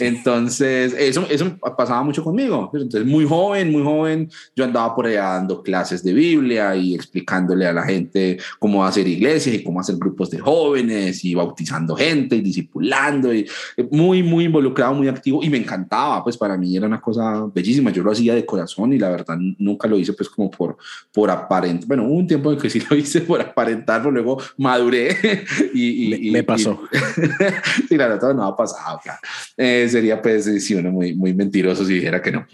entonces, eso, eso pasaba mucho conmigo. Entonces, muy joven, muy joven, yo andaba por allá dando clases de Biblia y explicándole a la gente cómo hacer iglesias y cómo hacer grupos de jóvenes y bautizando gente y discipulando y muy, muy involucrado, muy activo y me encantaba, pues para mí era una cosa bellísima yo lo hacía de corazón y la verdad nunca lo hice pues como por, por aparentar. Bueno, hubo un tiempo en que sí lo hice por aparentar, pero luego maduré y... me, pasó. sí, la verdad no ha pasado, claro. Eh, sería pues sí, uno muy, muy mentiroso si dijera que no.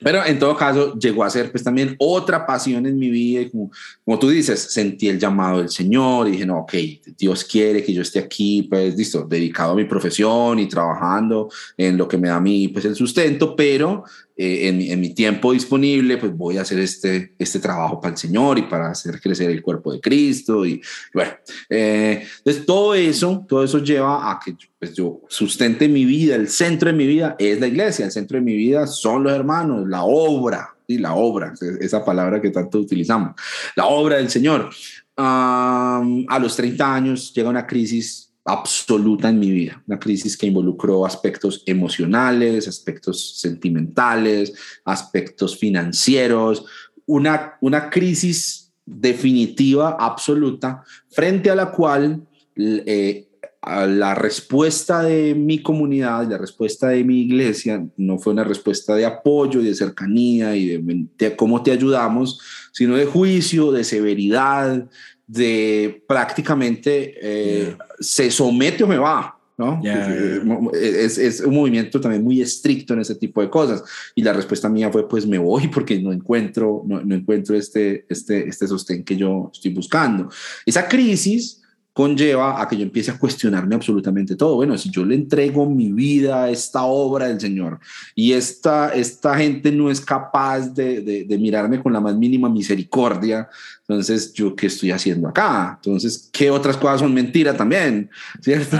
Pero en todo caso, llegó a ser pues también otra pasión en mi vida. Y como, como tú dices, sentí el llamado del Señor y dije, no, ok, Dios quiere que yo esté aquí, pues listo, dedicado a mi profesión y trabajando en lo que me da a mí pues el sustento, pero eh, en, mi tiempo disponible, pues voy a hacer este, este trabajo para el Señor y para hacer crecer el cuerpo de Cristo. Y bueno, eh, entonces todo eso, todo eso lleva a que pues, yo sustente mi vida, el centro de mi vida es la iglesia, el centro de mi vida son los hermanos, la obra, y la obra, esa palabra que tanto utilizamos, la obra del Señor. a los 30 años llega una crisis absoluta en mi vida, una crisis que involucró aspectos emocionales, aspectos sentimentales, aspectos financieros, una, una crisis definitiva, absoluta, frente a la cual eh, la respuesta de mi comunidad, la respuesta de mi iglesia, no fue una respuesta de apoyo y de cercanía y de, de cómo te ayudamos, sino de juicio, de severidad, de prácticamente eh, se somete o me va. ¿no? Eh, es, es, un movimiento también muy estricto en ese tipo de cosas. Y la respuesta mía fue, pues me voy porque no encuentro, no, no encuentro este, este, este sostén que yo estoy buscando. Esa crisis conlleva a que yo empiece a cuestionarme absolutamente todo. Bueno, si yo le entrego mi vida a esta obra del Señor y esta, esta gente no es capaz de, de, mirarme con la más mínima misericordia, entonces, ¿yo qué estoy haciendo acá? Entonces, ¿qué otras cosas son mentira también? ¿Cierto?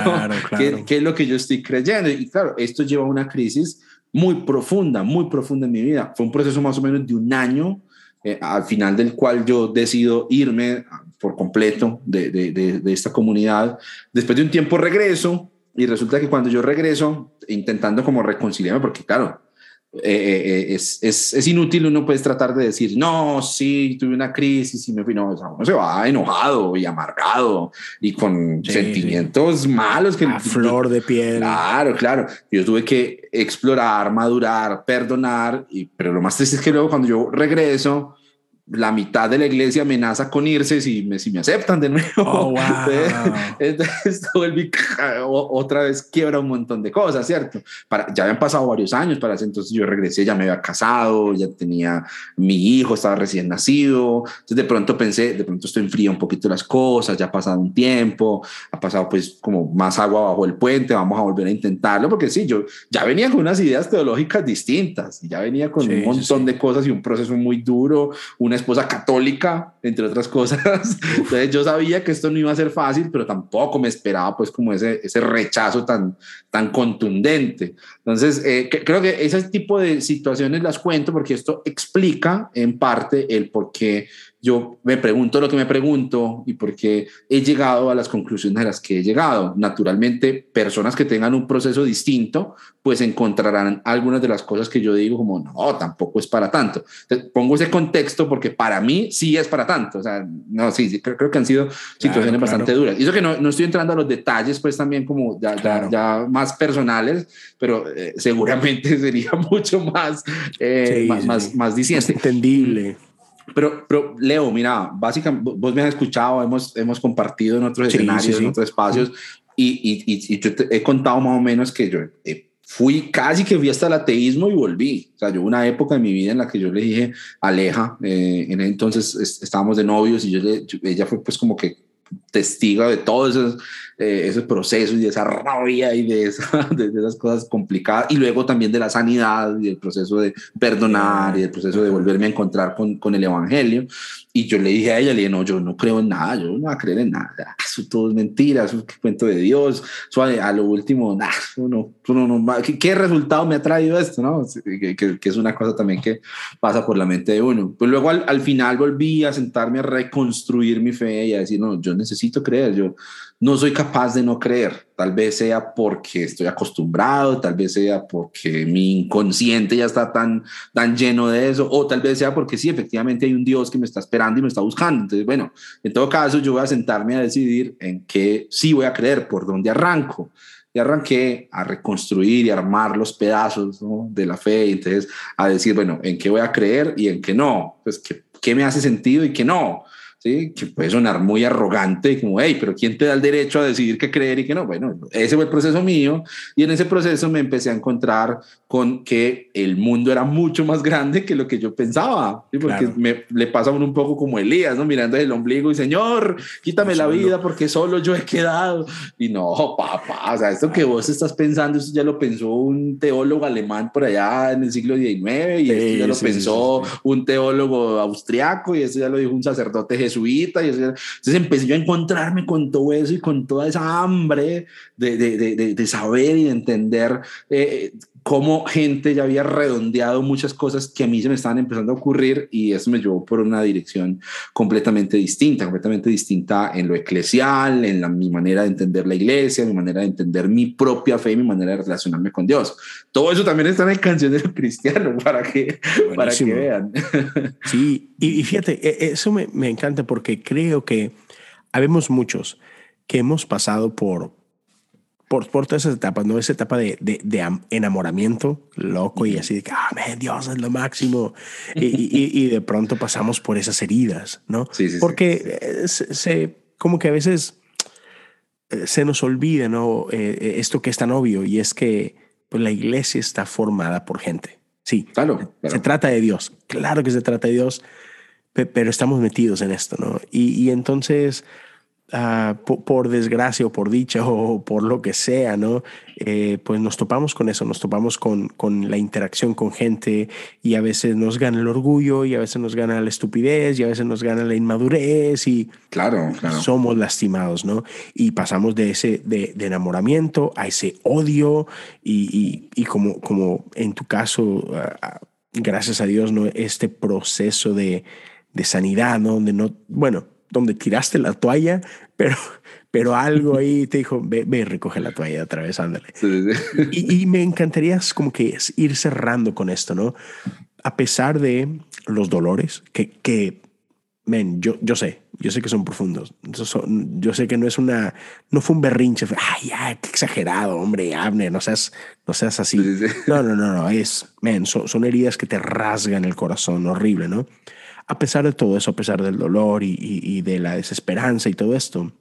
¿Qué, ¿Qué, es lo que yo estoy creyendo? Y claro, esto lleva a una crisis muy profunda, muy profunda en mi vida. Fue un proceso más o menos de un año, eh, al final del cual yo decido irme por completo de, de, de, esta comunidad. Después de un tiempo regreso y resulta que cuando yo regreso, intentando como reconciliarme, porque claro, eh, eh, eh, es, es, es, inútil uno puede tratar de decir, no, sí, tuve una crisis y me fui, no, o sea, uno se va enojado y amargado y con sentimientos malos. Que, A flor de piel. Claro, claro. Yo tuve que explorar, madurar, perdonar, y, pero lo más triste es que luego cuando yo regreso, la mitad de la iglesia amenaza con irse si me, si me aceptan de nuevo. Oh, wow. Entonces, otra vez quiebra un montón de cosas, ¿cierto? Para, ya habían pasado varios años para ese entonces yo regresé, ya me había casado, ya tenía mi hijo, estaba recién nacido. Entonces de pronto pensé, de pronto estoy enfría un poquito las cosas, ya ha pasado un tiempo, ha pasado pues como más agua bajo el puente, vamos a volver a intentarlo, porque sí, yo ya venía con unas ideas teológicas distintas, ya venía con un montón de cosas y un proceso muy duro, una esposa católica, entre otras cosas. Entonces yo sabía que esto no iba a ser fácil, pero tampoco me esperaba pues como ese, ese rechazo tan, tan contundente. Entonces eh, creo que ese tipo de situaciones las cuento porque esto explica en parte el por qué yo me pregunto lo que me pregunto y por qué he llegado a las conclusiones a las que he llegado. Naturalmente, personas que tengan un proceso distinto, pues encontrarán algunas de las cosas que yo digo como, no, tampoco es para tanto. pongo ese contexto porque para mí sí es para tanto. O sea, no, sí, creo, que han sido situaciones bastante duras. Y eso que no, no, estoy entrando a los detalles, pues también como ya, ya, más personales, pero eh, seguramente sería mucho más, eh, más, más, más, entendible. Pero, pero Leo, mira, básicamente vos me has escuchado, hemos, hemos compartido en otros escenarios, en otros espacios, y, y, y, yo te he contado más o menos que yo eh, fui casi que fui hasta el ateísmo y volví. O sea, yo una época en mi vida en la que yo le dije, Aleja, eh, en entonces estábamos de novios y yo le, ella fue pues como que testigo de todos esos, eh, esos procesos y de esa rabia y de, de, esas cosas complicadas y luego también de la sanidad y el proceso de perdonar y el proceso de volverme a encontrar con, con el Evangelio. Y yo le dije a ella, le dije, no, yo no creo en nada, yo no voy a creer en nada, eso todo es mentira, eso es cuento de Dios, eso a, lo último, no, no, no, ¿qué, ¿qué, resultado me ha traído esto? ¿no? Que, que, que, es una cosa también que pasa por la mente de uno. Pues luego al, al final volví a sentarme a reconstruir mi fe y a decir, no, yo necesito creer, yo, no soy capaz de no creer. Tal vez sea porque estoy acostumbrado, tal vez sea porque mi inconsciente ya está tan, tan lleno de eso, o tal vez sea porque sí, efectivamente hay un Dios que me está esperando y me está buscando. Entonces, bueno, en todo caso, yo voy a sentarme a decidir en qué sí voy a creer, por dónde arranco. Y arranqué a reconstruir y armar los pedazos de la fe, y entonces a decir, bueno, en qué voy a creer y en qué no, pues qué, qué me hace sentido y qué no que puede sonar muy arrogante, como, hey, pero ¿quién te da el derecho a decidir qué creer y qué no? Bueno, ese fue el proceso mío y en ese proceso me empecé a encontrar con que el mundo era mucho más grande que lo que yo pensaba, porque me, le pasa a uno un poco como Elías, ¿no? Mirando el ombligo y Señor, quítame la vida porque solo yo he quedado. Y no, papá, o sea, esto que vos estás pensando, eso ya lo pensó un teólogo alemán por allá en el siglo XIX y esto ya lo pensó un teólogo austriaco y esto ya lo dijo un sacerdote jesuita. Y entonces empecé yo a encontrarme con todo eso y con toda esa hambre de, de, de, de saber y de entender eh, cómo gente ya había redondeado muchas cosas que a mí se me estaban empezando a ocurrir y eso me llevó por una dirección completamente distinta, completamente distinta en lo eclesial, en la, mi manera de entender la iglesia, mi manera de entender mi propia fe, mi manera de relacionarme con Dios. Todo eso también está en el cancionero cristiano para que, para que vean. Sí, y, fíjate, e, eso me, me encanta porque creo que habemos muchos que hemos pasado por, por, por todas esas etapas, ¿no? Esa etapa de, de, de enamoramiento loco y así de que, ah, Dios es lo máximo. y, y, y, de pronto pasamos por esas heridas, ¿no? Sí, sí, Porque eh, Se, como que a veces eh, se nos olvida, ¿no? Eh, esto que es tan obvio y es que pues, la iglesia está formada por gente. Sí, claro, Se trata de Dios. Claro que se trata de Dios, pero estamos metidos en esto, ¿no? Y, y entonces Ah, por, desgracia o por dicha o por lo que sea, ¿no? Eh, pues nos topamos con eso, nos topamos con, con la interacción con gente y a veces nos gana el orgullo y a veces nos gana la estupidez y a veces nos gana la inmadurez y claro, claro. somos lastimados, ¿no? Y pasamos de ese de, enamoramiento a ese odio y, y, como, como en tu caso, ah, ah, gracias a Dios, ¿no? Este proceso de, de sanidad, ¿no? Donde no, bueno, donde tiraste la toalla, pero, pero algo ahí te dijo, ve, ve recoge la toalla otra vez, ándale. Y, me encantaría como que ir cerrando con esto, ¿no? A pesar de los dolores que, que men, yo, yo sé, yo sé que son profundos. yo sé que no es una, no fue un berrinche, ay, ya, qué exagerado, hombre, Abner, no seas, no seas así. No, no, no, no, es, men, son, son heridas que te rasgan el corazón, horrible, ¿no? A pesar de todo eso, a pesar del dolor y, de la desesperanza y todo esto,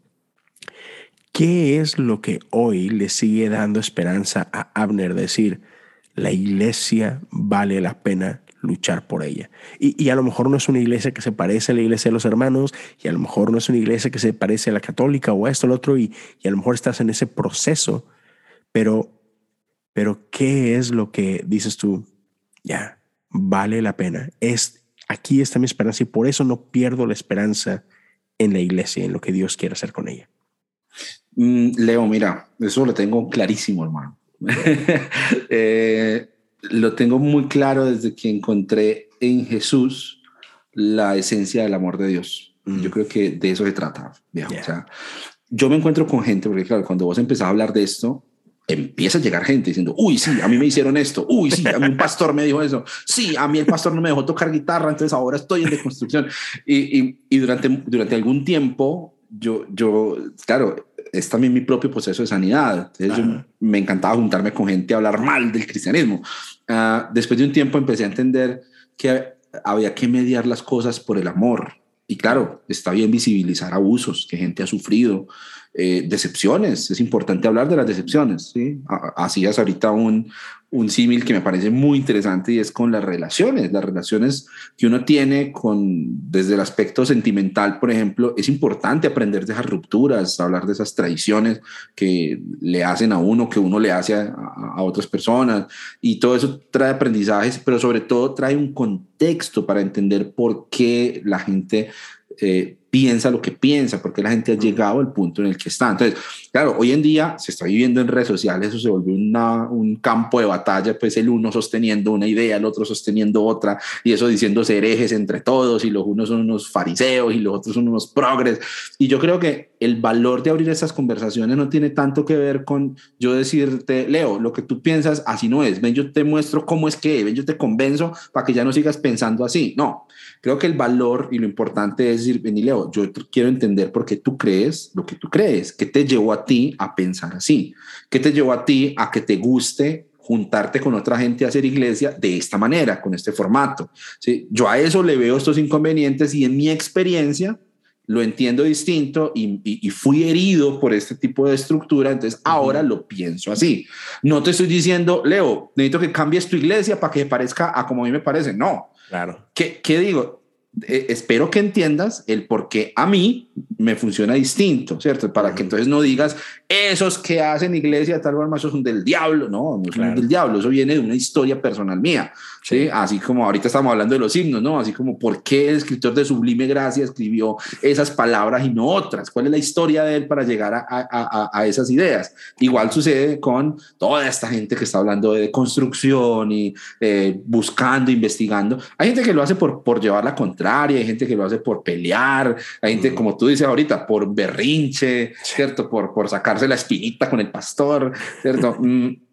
¿qué es lo que hoy le sigue dando esperanza a Abner? Decir, la iglesia vale la pena luchar por ella. Y, a lo mejor no es una iglesia que se parece a la iglesia de los hermanos, y a lo mejor no es una iglesia que se parece a la católica o a esto o lo otro, y, y a lo mejor estás en ese proceso, pero, pero ¿qué es lo que dices tú? Ya, vale la pena. Es, aquí está mi esperanza y por eso no pierdo la esperanza en la iglesia, en lo que Dios quiere hacer con ella. Mm, Leo, mira, eso lo tengo clarísimo, hermano. eh, lo tengo muy claro desde que encontré en Jesús la esencia del amor de Dios. Mm. Yo creo que de eso se trata, O sea, yo me encuentro con gente, porque claro, cuando vos empezás a hablar de esto, empieza a llegar gente diciendo, uy, sí, a mí me hicieron esto, uy, sí, a mí un pastor me dijo eso, sí, a mí el pastor no me dejó tocar guitarra, entonces ahora estoy en deconstrucción. Y, y, y durante, durante algún tiempo, yo, yo, claro, es también mi propio proceso de sanidad. Entonces me encantaba juntarme con gente a hablar mal del cristianismo. Ah, después de un tiempo empecé a entender que había que mediar las cosas por el amor. Y claro, está bien visibilizar abusos que gente ha sufrido, eh, decepciones. Es importante hablar de las decepciones. ¿sí? Hacías ahorita un, un símil que me parece muy interesante y es con las relaciones, las relaciones que uno tiene con, desde el aspecto sentimental, por ejemplo, es importante aprender de esas rupturas, hablar de esas traiciones que le hacen a uno, que uno le hace a, a otras personas y todo eso trae aprendizajes, pero sobre todo trae un contexto para entender por qué la gente eh, piensa lo que piensa, porque la gente ha llegado al punto en el que está. Entonces, claro, hoy en día se está viviendo en redes sociales, eso se volvió un campo de batalla, pues el uno sosteniendo una idea, el otro sosteniendo otra, y eso diciendo herejes entre todos, y los unos son unos fariseos y los otros son unos progres. Y yo creo que el valor de abrir estas conversaciones no tiene tanto que ver con yo decirte, Leo, lo que tú piensas así no es, ven, yo te muestro cómo es que, ven, yo te convenzo para que ya no sigas pensando así. No, creo que el valor y lo importante es decir, ven y Leo, yo quiero entender por qué tú crees lo que tú crees, qué te llevó a ti a pensar así, qué te llevó a ti a que te guste juntarte con otra gente a hacer iglesia de esta manera, con este formato. ¿sí? Yo a eso le veo estos inconvenientes y en mi experiencia lo entiendo distinto y, fui herido por este tipo de estructura, entonces ahora lo pienso así. No te estoy diciendo, Leo, necesito que cambies tu iglesia para que parezca a como a mí me parece. No. Claro. ¿Qué, qué digo? Eh, espero que entiendas el por qué a mí me funciona distinto, ¿cierto? Para que entonces no digas, esos que hacen iglesia tal vez esos son del diablo, no, no son del diablo, eso viene de una historia personal mía, ¿sí? Así como ahorita estamos hablando de los himnos, ¿no? Así como por qué el escritor de Sublime Gracia escribió esas palabras y no otras, cuál es la historia de él para llegar a, a, a esas ideas. Igual sucede con toda esta gente que está hablando de construcción y eh, buscando, investigando. Hay gente que lo hace por, por llevar la contraria hay gente que lo hace por pelear, hay gente, mm. como tú dices ahorita, por berrinche, ¿cierto? Por, por sacarse la espinita con el pastor, ¿cierto?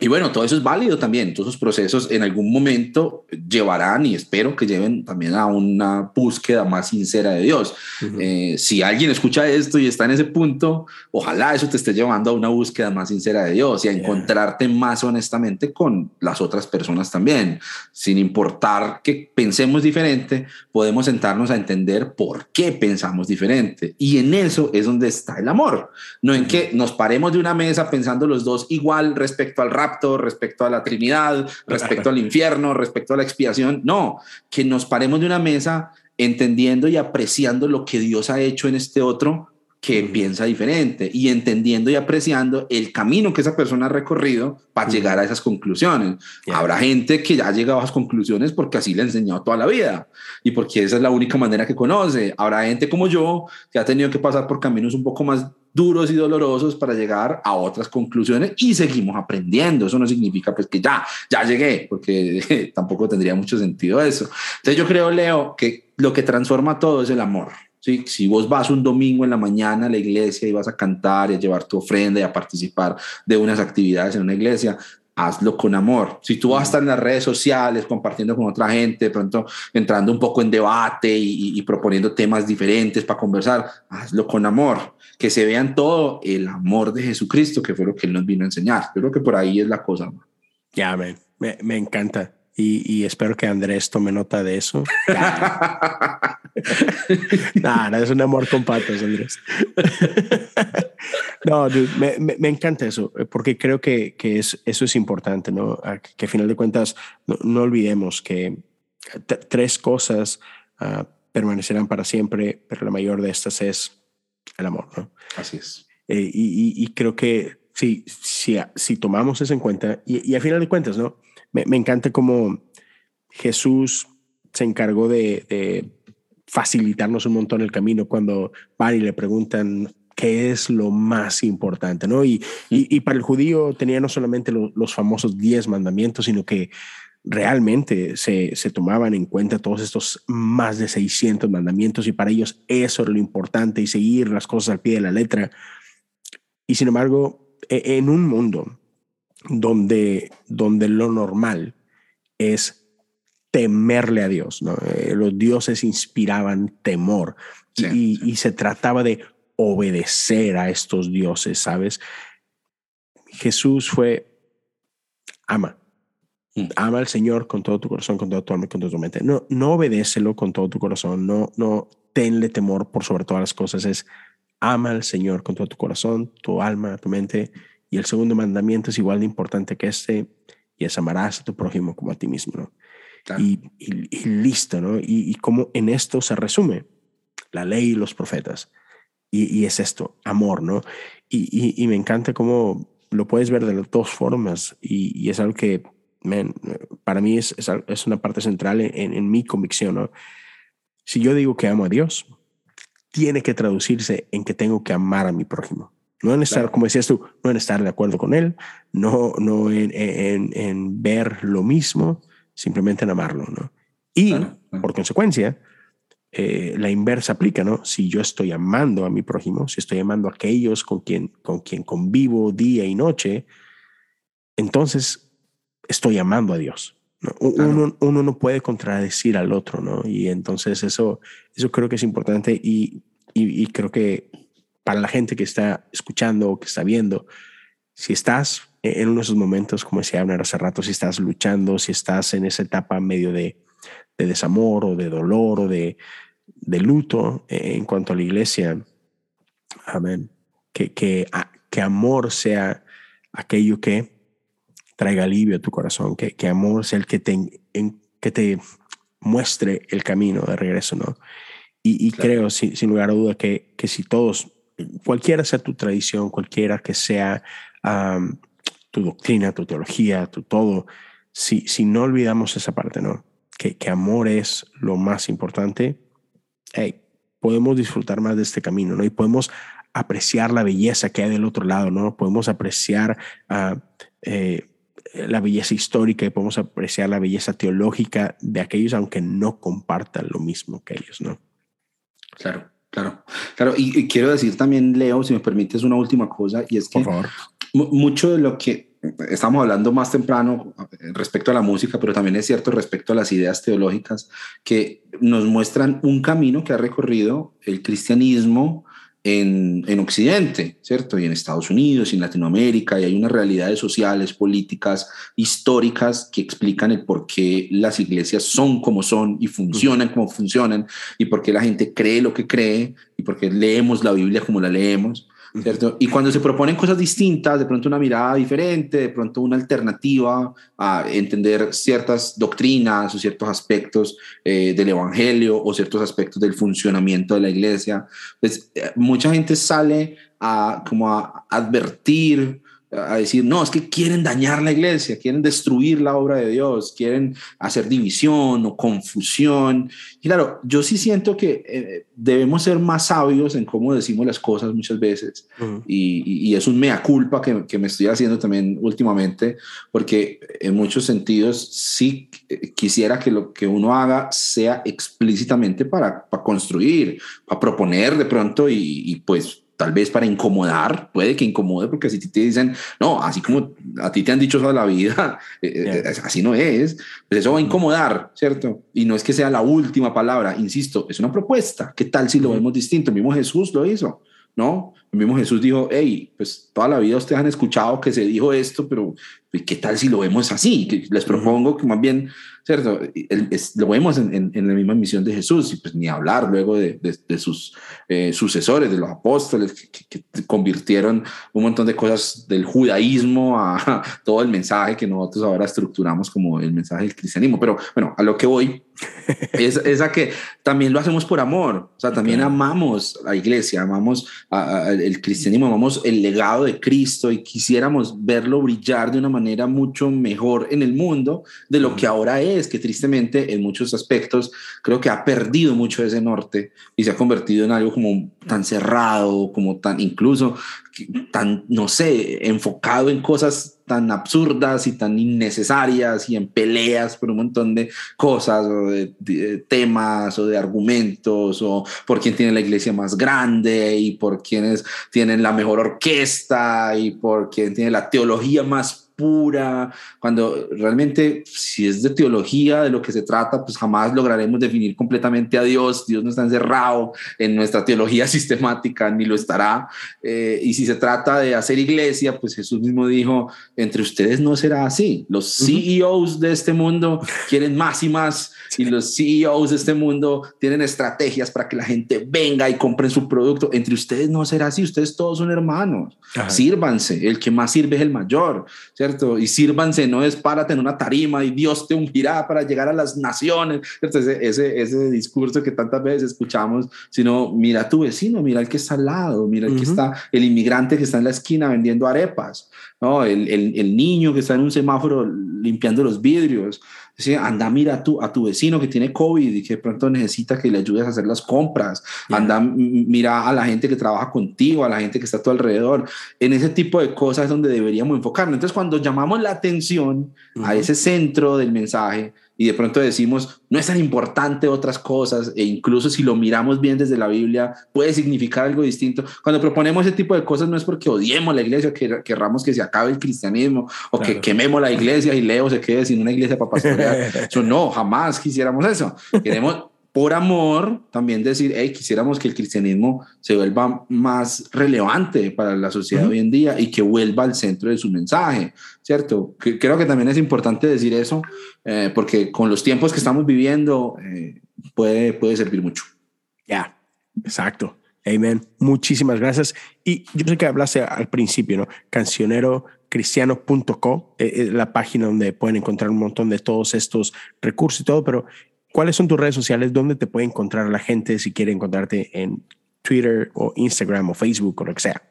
Y bueno, todo eso es válido también. Todos esos procesos en algún momento llevarán y espero que lleven también a una búsqueda más sincera de Dios. Eh, si alguien escucha esto y está en ese punto, ojalá eso te esté llevando a una búsqueda más sincera de Dios y a encontrarte más honestamente con las otras personas también. Sin importar que pensemos diferente, podemos sentarnos a entender por qué pensamos diferente. Y en eso es donde está el amor. No en que nos paremos de una mesa pensando los dos igual respecto al rap respecto a la Trinidad, respecto al infierno, respecto a la expiación. No, que nos paremos de una mesa entendiendo y apreciando lo que Dios ha hecho en este otro que piensa diferente y entendiendo y apreciando el camino que esa persona ha recorrido para llegar a esas conclusiones. Habrá gente que ya ha llegado a esas conclusiones porque así le ha enseñado toda la vida y porque esa es la única manera que conoce. Habrá gente como yo que ha tenido que pasar por caminos un poco más duros y dolorosos para llegar a otras conclusiones y seguimos aprendiendo. Eso no significa pues que ya, ya llegué, porque tampoco tendría mucho sentido eso. Entonces yo creo, Leo, que lo que transforma todo es el amor. ¿sí? Si vos vas un domingo en la mañana a la iglesia y vas a cantar y a llevar tu ofrenda y a participar de unas actividades en una iglesia, hazlo con amor. Si tú vas a estar en las redes sociales compartiendo con otra gente, de pronto entrando un poco en debate y, proponiendo temas diferentes para conversar, hazlo con amor. Que se vean todo el amor de Jesucristo, que fue lo que Él nos vino a enseñar. Yo creo que por ahí es la cosa. Ya, me, me, encanta. y, espero que Andrés tome nota de eso. Nada, es un amor con patas, Andrés. no, me, encanta eso, porque creo que, que es, eso es importante, ¿no? Que a final de cuentas no, olvidemos que tres cosas uh, permanecerán para siempre, pero la mayor de estas es el amor, ¿no? Así es. Eh, y, y, creo que si, si, si tomamos eso en cuenta, y, y a final de cuentas, ¿no? Me, me encanta cómo Jesús se encargó de, de, facilitarnos un montón el camino cuando van y le preguntan qué es lo más importante, ¿no? Y, y, para el judío tenía no solamente los famosos diez mandamientos, sino que realmente se, se, tomaban en cuenta todos estos más de 600 mandamientos y para ellos eso era lo importante y seguir las cosas al pie de la letra. Y sin embargo, e, en un mundo donde, donde lo normal es temerle a Dios, ¿no? Eh, los dioses inspiraban temor y, y se trataba de obedecer a estos dioses, ¿sabes? Jesús fue ama. Ama al Señor con todo tu corazón, con toda tu alma con toda tu mente. No, no obedécelo con todo tu corazón. No, no tenle temor por sobre todas las cosas. Es ama al Señor con todo tu corazón, tu alma, tu mente. Y el segundo mandamiento es igual de importante que este y es amarás a tu prójimo como a ti mismo. ¿no? Y, listo, ¿no? Y, y como en esto se resume la ley y los profetas. Y, es esto, amor, ¿no? Y, me encanta cómo lo puedes ver de las dos formas y, es algo que para mí es, es, una parte central en, en, mi convicción. ¿no? Si yo digo que amo a Dios, tiene que traducirse en que tengo que amar a mi prójimo. No en estar, como decías tú, no en estar de acuerdo con él, no, no en, en, en ver lo mismo, simplemente en amarlo. ¿no? Y por consecuencia, eh, la inversa aplica, ¿no? Si yo estoy amando a mi prójimo, si estoy amando a aquellos con quien, con quien convivo día y noche, entonces estoy amando a Dios. Uno, uno, no puede contradecir al otro, ¿no? Y entonces eso, eso creo que es importante y, y, creo que para la gente que está escuchando o que está viendo, si estás en uno de esos momentos, como decía Abner hace rato, si estás luchando, si estás en esa etapa medio de, de desamor o de dolor o de, de luto eh, en cuanto a la iglesia, amén, que, que, que amor sea aquello que traiga alivio a tu corazón, que, que amor sea el que te, en, que te muestre el camino de regreso, ¿no? Y, creo, sin, sin, lugar a duda, que, que si todos, cualquiera sea tu tradición, cualquiera que sea tu doctrina, tu teología, tu todo, si, si no olvidamos esa parte, ¿no? Que, que amor es lo más importante, hey, podemos disfrutar más de este camino, ¿no? Y podemos apreciar la belleza que hay del otro lado, ¿no? Podemos apreciar uh, eh, la belleza histórica y podemos apreciar la belleza teológica de aquellos, aunque no compartan lo mismo que ellos, ¿no? Claro, claro, claro. Y, quiero decir también, Leo, si me permites una última cosa, y es que mucho de lo que estamos hablando más temprano eh, respecto a la música, pero también es cierto respecto a las ideas teológicas que nos muestran un camino que ha recorrido el cristianismo en, en, Occidente, ¿cierto? Y en Estados Unidos y en Latinoamérica, y hay unas realidades sociales, políticas, históricas que explican el por qué las iglesias son como son y funcionan como funcionan, y por qué la gente cree lo que cree, y por qué leemos la Biblia como la leemos. Y cuando se proponen cosas distintas, de pronto una mirada diferente, de pronto una alternativa a entender ciertas doctrinas o ciertos aspectos eh, del Evangelio o ciertos aspectos del funcionamiento de la iglesia, pues eh, mucha gente sale a como a advertir a decir, no, es que quieren dañar la iglesia, quieren destruir la obra de Dios, quieren hacer división o confusión. Y claro, yo sí siento que eh, debemos ser más sabios en cómo decimos las cosas muchas veces. y, y, es un mea culpa que, que, me estoy haciendo también últimamente, porque en muchos sentidos sí quisiera que lo que uno haga sea explícitamente para, para construir, para proponer de pronto y, y pues tal vez para incomodar, puede que incomode, porque si te dicen, no, así como a ti te han dicho toda la vida, eh, eh, así no es, pues eso va a incomodar, ¿cierto? Y no es que sea la última palabra, insisto, es una propuesta. ¿Qué tal si lo vemos distinto? El mismo Jesús lo hizo, ¿no? El mismo Jesús dijo, hey, pues toda la vida ustedes han escuchado que se dijo esto, pero ¿qué tal si lo vemos así? Les propongo que más bien ¿cierto? lo vemos en, en, la misma misión de Jesús, y pues ni hablar luego de, de, sus eh, sucesores, de los apóstoles, que, convirtieron un montón de cosas del judaísmo a, todo el mensaje que nosotros ahora estructuramos como el mensaje del cristianismo. Pero bueno, a lo que voy es, es a que también lo hacemos por amor, o sea, también amamos a la iglesia, amamos el cristianismo, amamos el legado de Cristo y quisiéramos verlo brillar de una manera mucho mejor en el mundo de lo que ahora es es que tristemente en muchos aspectos creo que ha perdido mucho ese norte y se ha convertido en algo como tan cerrado, como tan incluso tan, no sé, enfocado en cosas tan absurdas y tan innecesarias y en peleas por un montón de cosas o de, temas o de argumentos o por quién tiene la iglesia más grande y por quienes tienen la mejor orquesta y por quién tiene la teología más pura, cuando realmente si es de teología de lo que se trata, pues jamás lograremos definir completamente a Dios. Dios no está encerrado en nuestra teología sistemática, ni lo estará. Eh, y si se trata de hacer iglesia, pues Jesús mismo dijo, entre ustedes no será así. Los CEOs de este mundo quieren más y más y los CEOs de este mundo tienen estrategias para que la gente venga y compre su producto. Entre ustedes no será así, ustedes todos son hermanos. Sírvanse, el que más sirve es el mayor, ¿cierto? Y sírvanse no es para tener una tarima y Dios te ungirá para llegar a las naciones, Ese, ese, ese discurso que tantas veces escuchamos, sino mira a tu vecino, mira el que está al lado, mira el que está, el inmigrante que está en la esquina vendiendo arepas, ¿no? El, el, el niño que está en un semáforo limpiando los vidrios, anda, mira a tu, a tu vecino que tiene COVID y que de pronto necesita que le ayudes a hacer las compras. Anda, mira a la gente que trabaja contigo, a la gente que está a tu alrededor. En ese tipo de cosas es donde deberíamos enfocarnos. Entonces, cuando llamamos la atención a ese centro del mensaje, y de pronto decimos, no es tan importante otras cosas, e incluso si lo miramos bien desde la Biblia, puede significar algo distinto. Cuando proponemos ese tipo de cosas no es porque odiemos la iglesia, que querramos que se acabe el cristianismo o que quememos la iglesia y Leo se quede sin una iglesia para pastorear. eso no, jamás quisiéramos eso. Queremos por amor, también decir, hey, quisiéramos que el cristianismo se vuelva más relevante para la sociedad hoy en día y que vuelva al centro de su mensaje, ¿cierto? creo que también es importante decir eso, eh, porque con los tiempos que estamos viviendo eh, puede, puede servir mucho. Ya, exacto. Amen. Muchísimas gracias. Y yo sé que hablaste al principio, ¿no? Cancionerocristiano.com, eh, la página donde pueden encontrar un montón de todos estos recursos y todo, pero ¿Cuáles son tus redes sociales? ¿Dónde te puede encontrar la gente si quiere encontrarte en Twitter o Instagram o Facebook o lo que sea?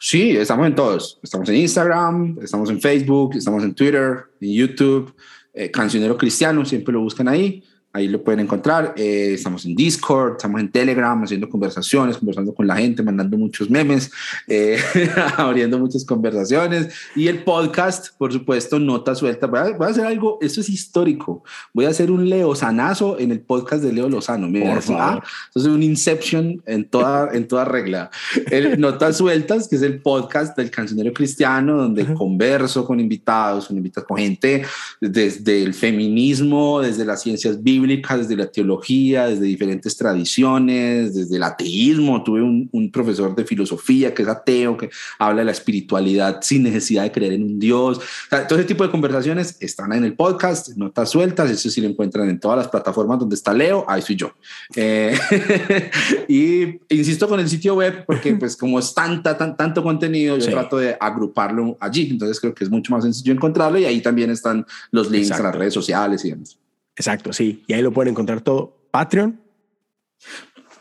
Sí, estamos en todos. Estamos en Instagram, estamos en Facebook, estamos en Twitter, en YouTube. Eh, Cancionero Cristiano, siempre lo buscan ahí. Ahí lo pueden encontrar. Eh, estamos en Discord, estamos en Telegram, haciendo conversaciones, conversando con la gente, mandando muchos memes, eh, abriendo muchas conversaciones. Y el podcast, por supuesto, nota suelta. Voy a, hacer algo, esto es histórico. Voy a hacer un Leo Sanazo en el podcast de Leo Lozano. Mira, por favor. es un Inception en toda, en toda regla. El Notas Sueltas, que es el podcast del cancionero cristiano, donde converso con invitados, con invitados, con gente desde el feminismo, desde las ciencias bíblicas desde la teología, desde diferentes tradiciones, desde el ateísmo. Tuve un, un, profesor de filosofía que es ateo, que habla de la espiritualidad sin necesidad de creer en un Dios. todo ese tipo de conversaciones están en el podcast, notas sueltas, eso sí lo encuentran en todas las plataformas donde está Leo, ahí soy yo. Eh, y insisto con el sitio web porque pues como es tanta, tan, tanto contenido, yo trato de agruparlo allí, entonces creo que es mucho más sencillo encontrarlo y ahí también están los links a las redes sociales y demás. Exacto, sí. Y ahí lo pueden encontrar todo. Patreon.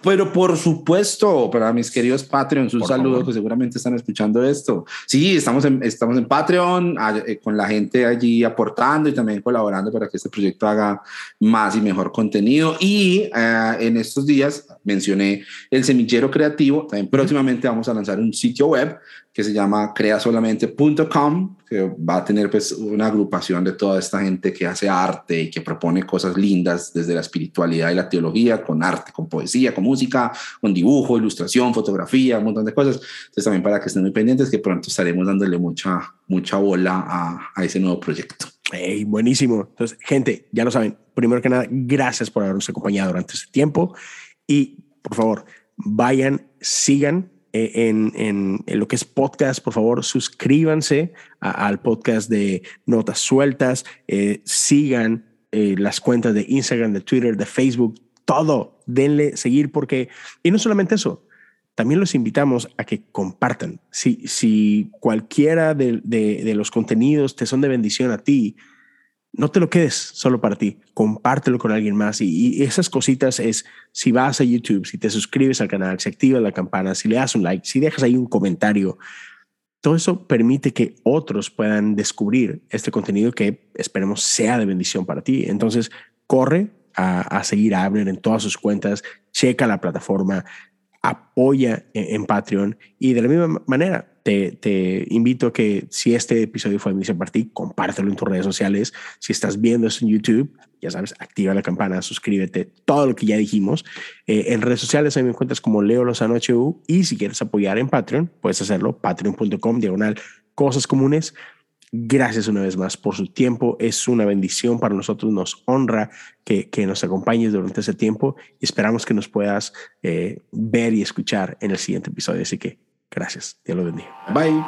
Pero por supuesto, para mis queridos Patreons, un saludo que seguramente están escuchando esto. Sí, estamos en, estamos en Patreon eh, con la gente allí aportando y también colaborando para que este proyecto haga más y mejor contenido. Y eh, en estos días mencioné el semillero creativo. También próximamente vamos a lanzar un sitio web que se llama creasolamente.com, que va a tener pues una agrupación de toda esta gente que hace arte y que propone cosas lindas desde la espiritualidad y la teología, con arte, con poesía, con música, con dibujo, ilustración, fotografía, un montón de cosas. Entonces también para que estén muy pendientes que pronto estaremos dándole mucha, mucha bola a, a ese nuevo proyecto. Hey, buenísimo. Entonces, gente, ya lo saben. Primero que nada, gracias por habernos acompañado durante este tiempo y por favor, vayan, sigan eh, en, lo que es podcast, por favor, suscríbanse al podcast de Notas Sueltas, eh, sigan eh, las cuentas de Instagram, de Twitter, de Facebook, todo, denle seguir porque, y no solamente eso, también los invitamos a que compartan. Si, si cualquiera de, de los contenidos te son de bendición a ti, no te lo quedes solo para ti, compártelo con alguien más. Y, esas cositas es, si vas a YouTube, si te suscribes al canal, si activas la campana, si le das un like, si dejas ahí un comentario, todo eso permite que otros puedan descubrir este contenido que esperemos sea de bendición para ti. Entonces, corre a, seguir a Abner en todas sus cuentas, checa la plataforma, apoya en, Patreon y de la misma manera te, invito a que si este episodio fue de Misión para ti, compártelo en tus redes sociales. Si estás viendo esto en YouTube, ya sabes, activa la campana, suscríbete, todo lo que ya dijimos. Eh, en redes sociales ahí me encuentras como Leo Lozano HU y si quieres apoyar en Patreon, puedes hacerlo, patreon.com, diagonal, cosas comunes. Gracias una vez más por su tiempo. Es una bendición para nosotros. Nos honra que, que nos acompañes durante ese tiempo y esperamos que nos puedas eh, ver y escuchar en el siguiente episodio. Así que gracias. Dios lo bendiga. Bye.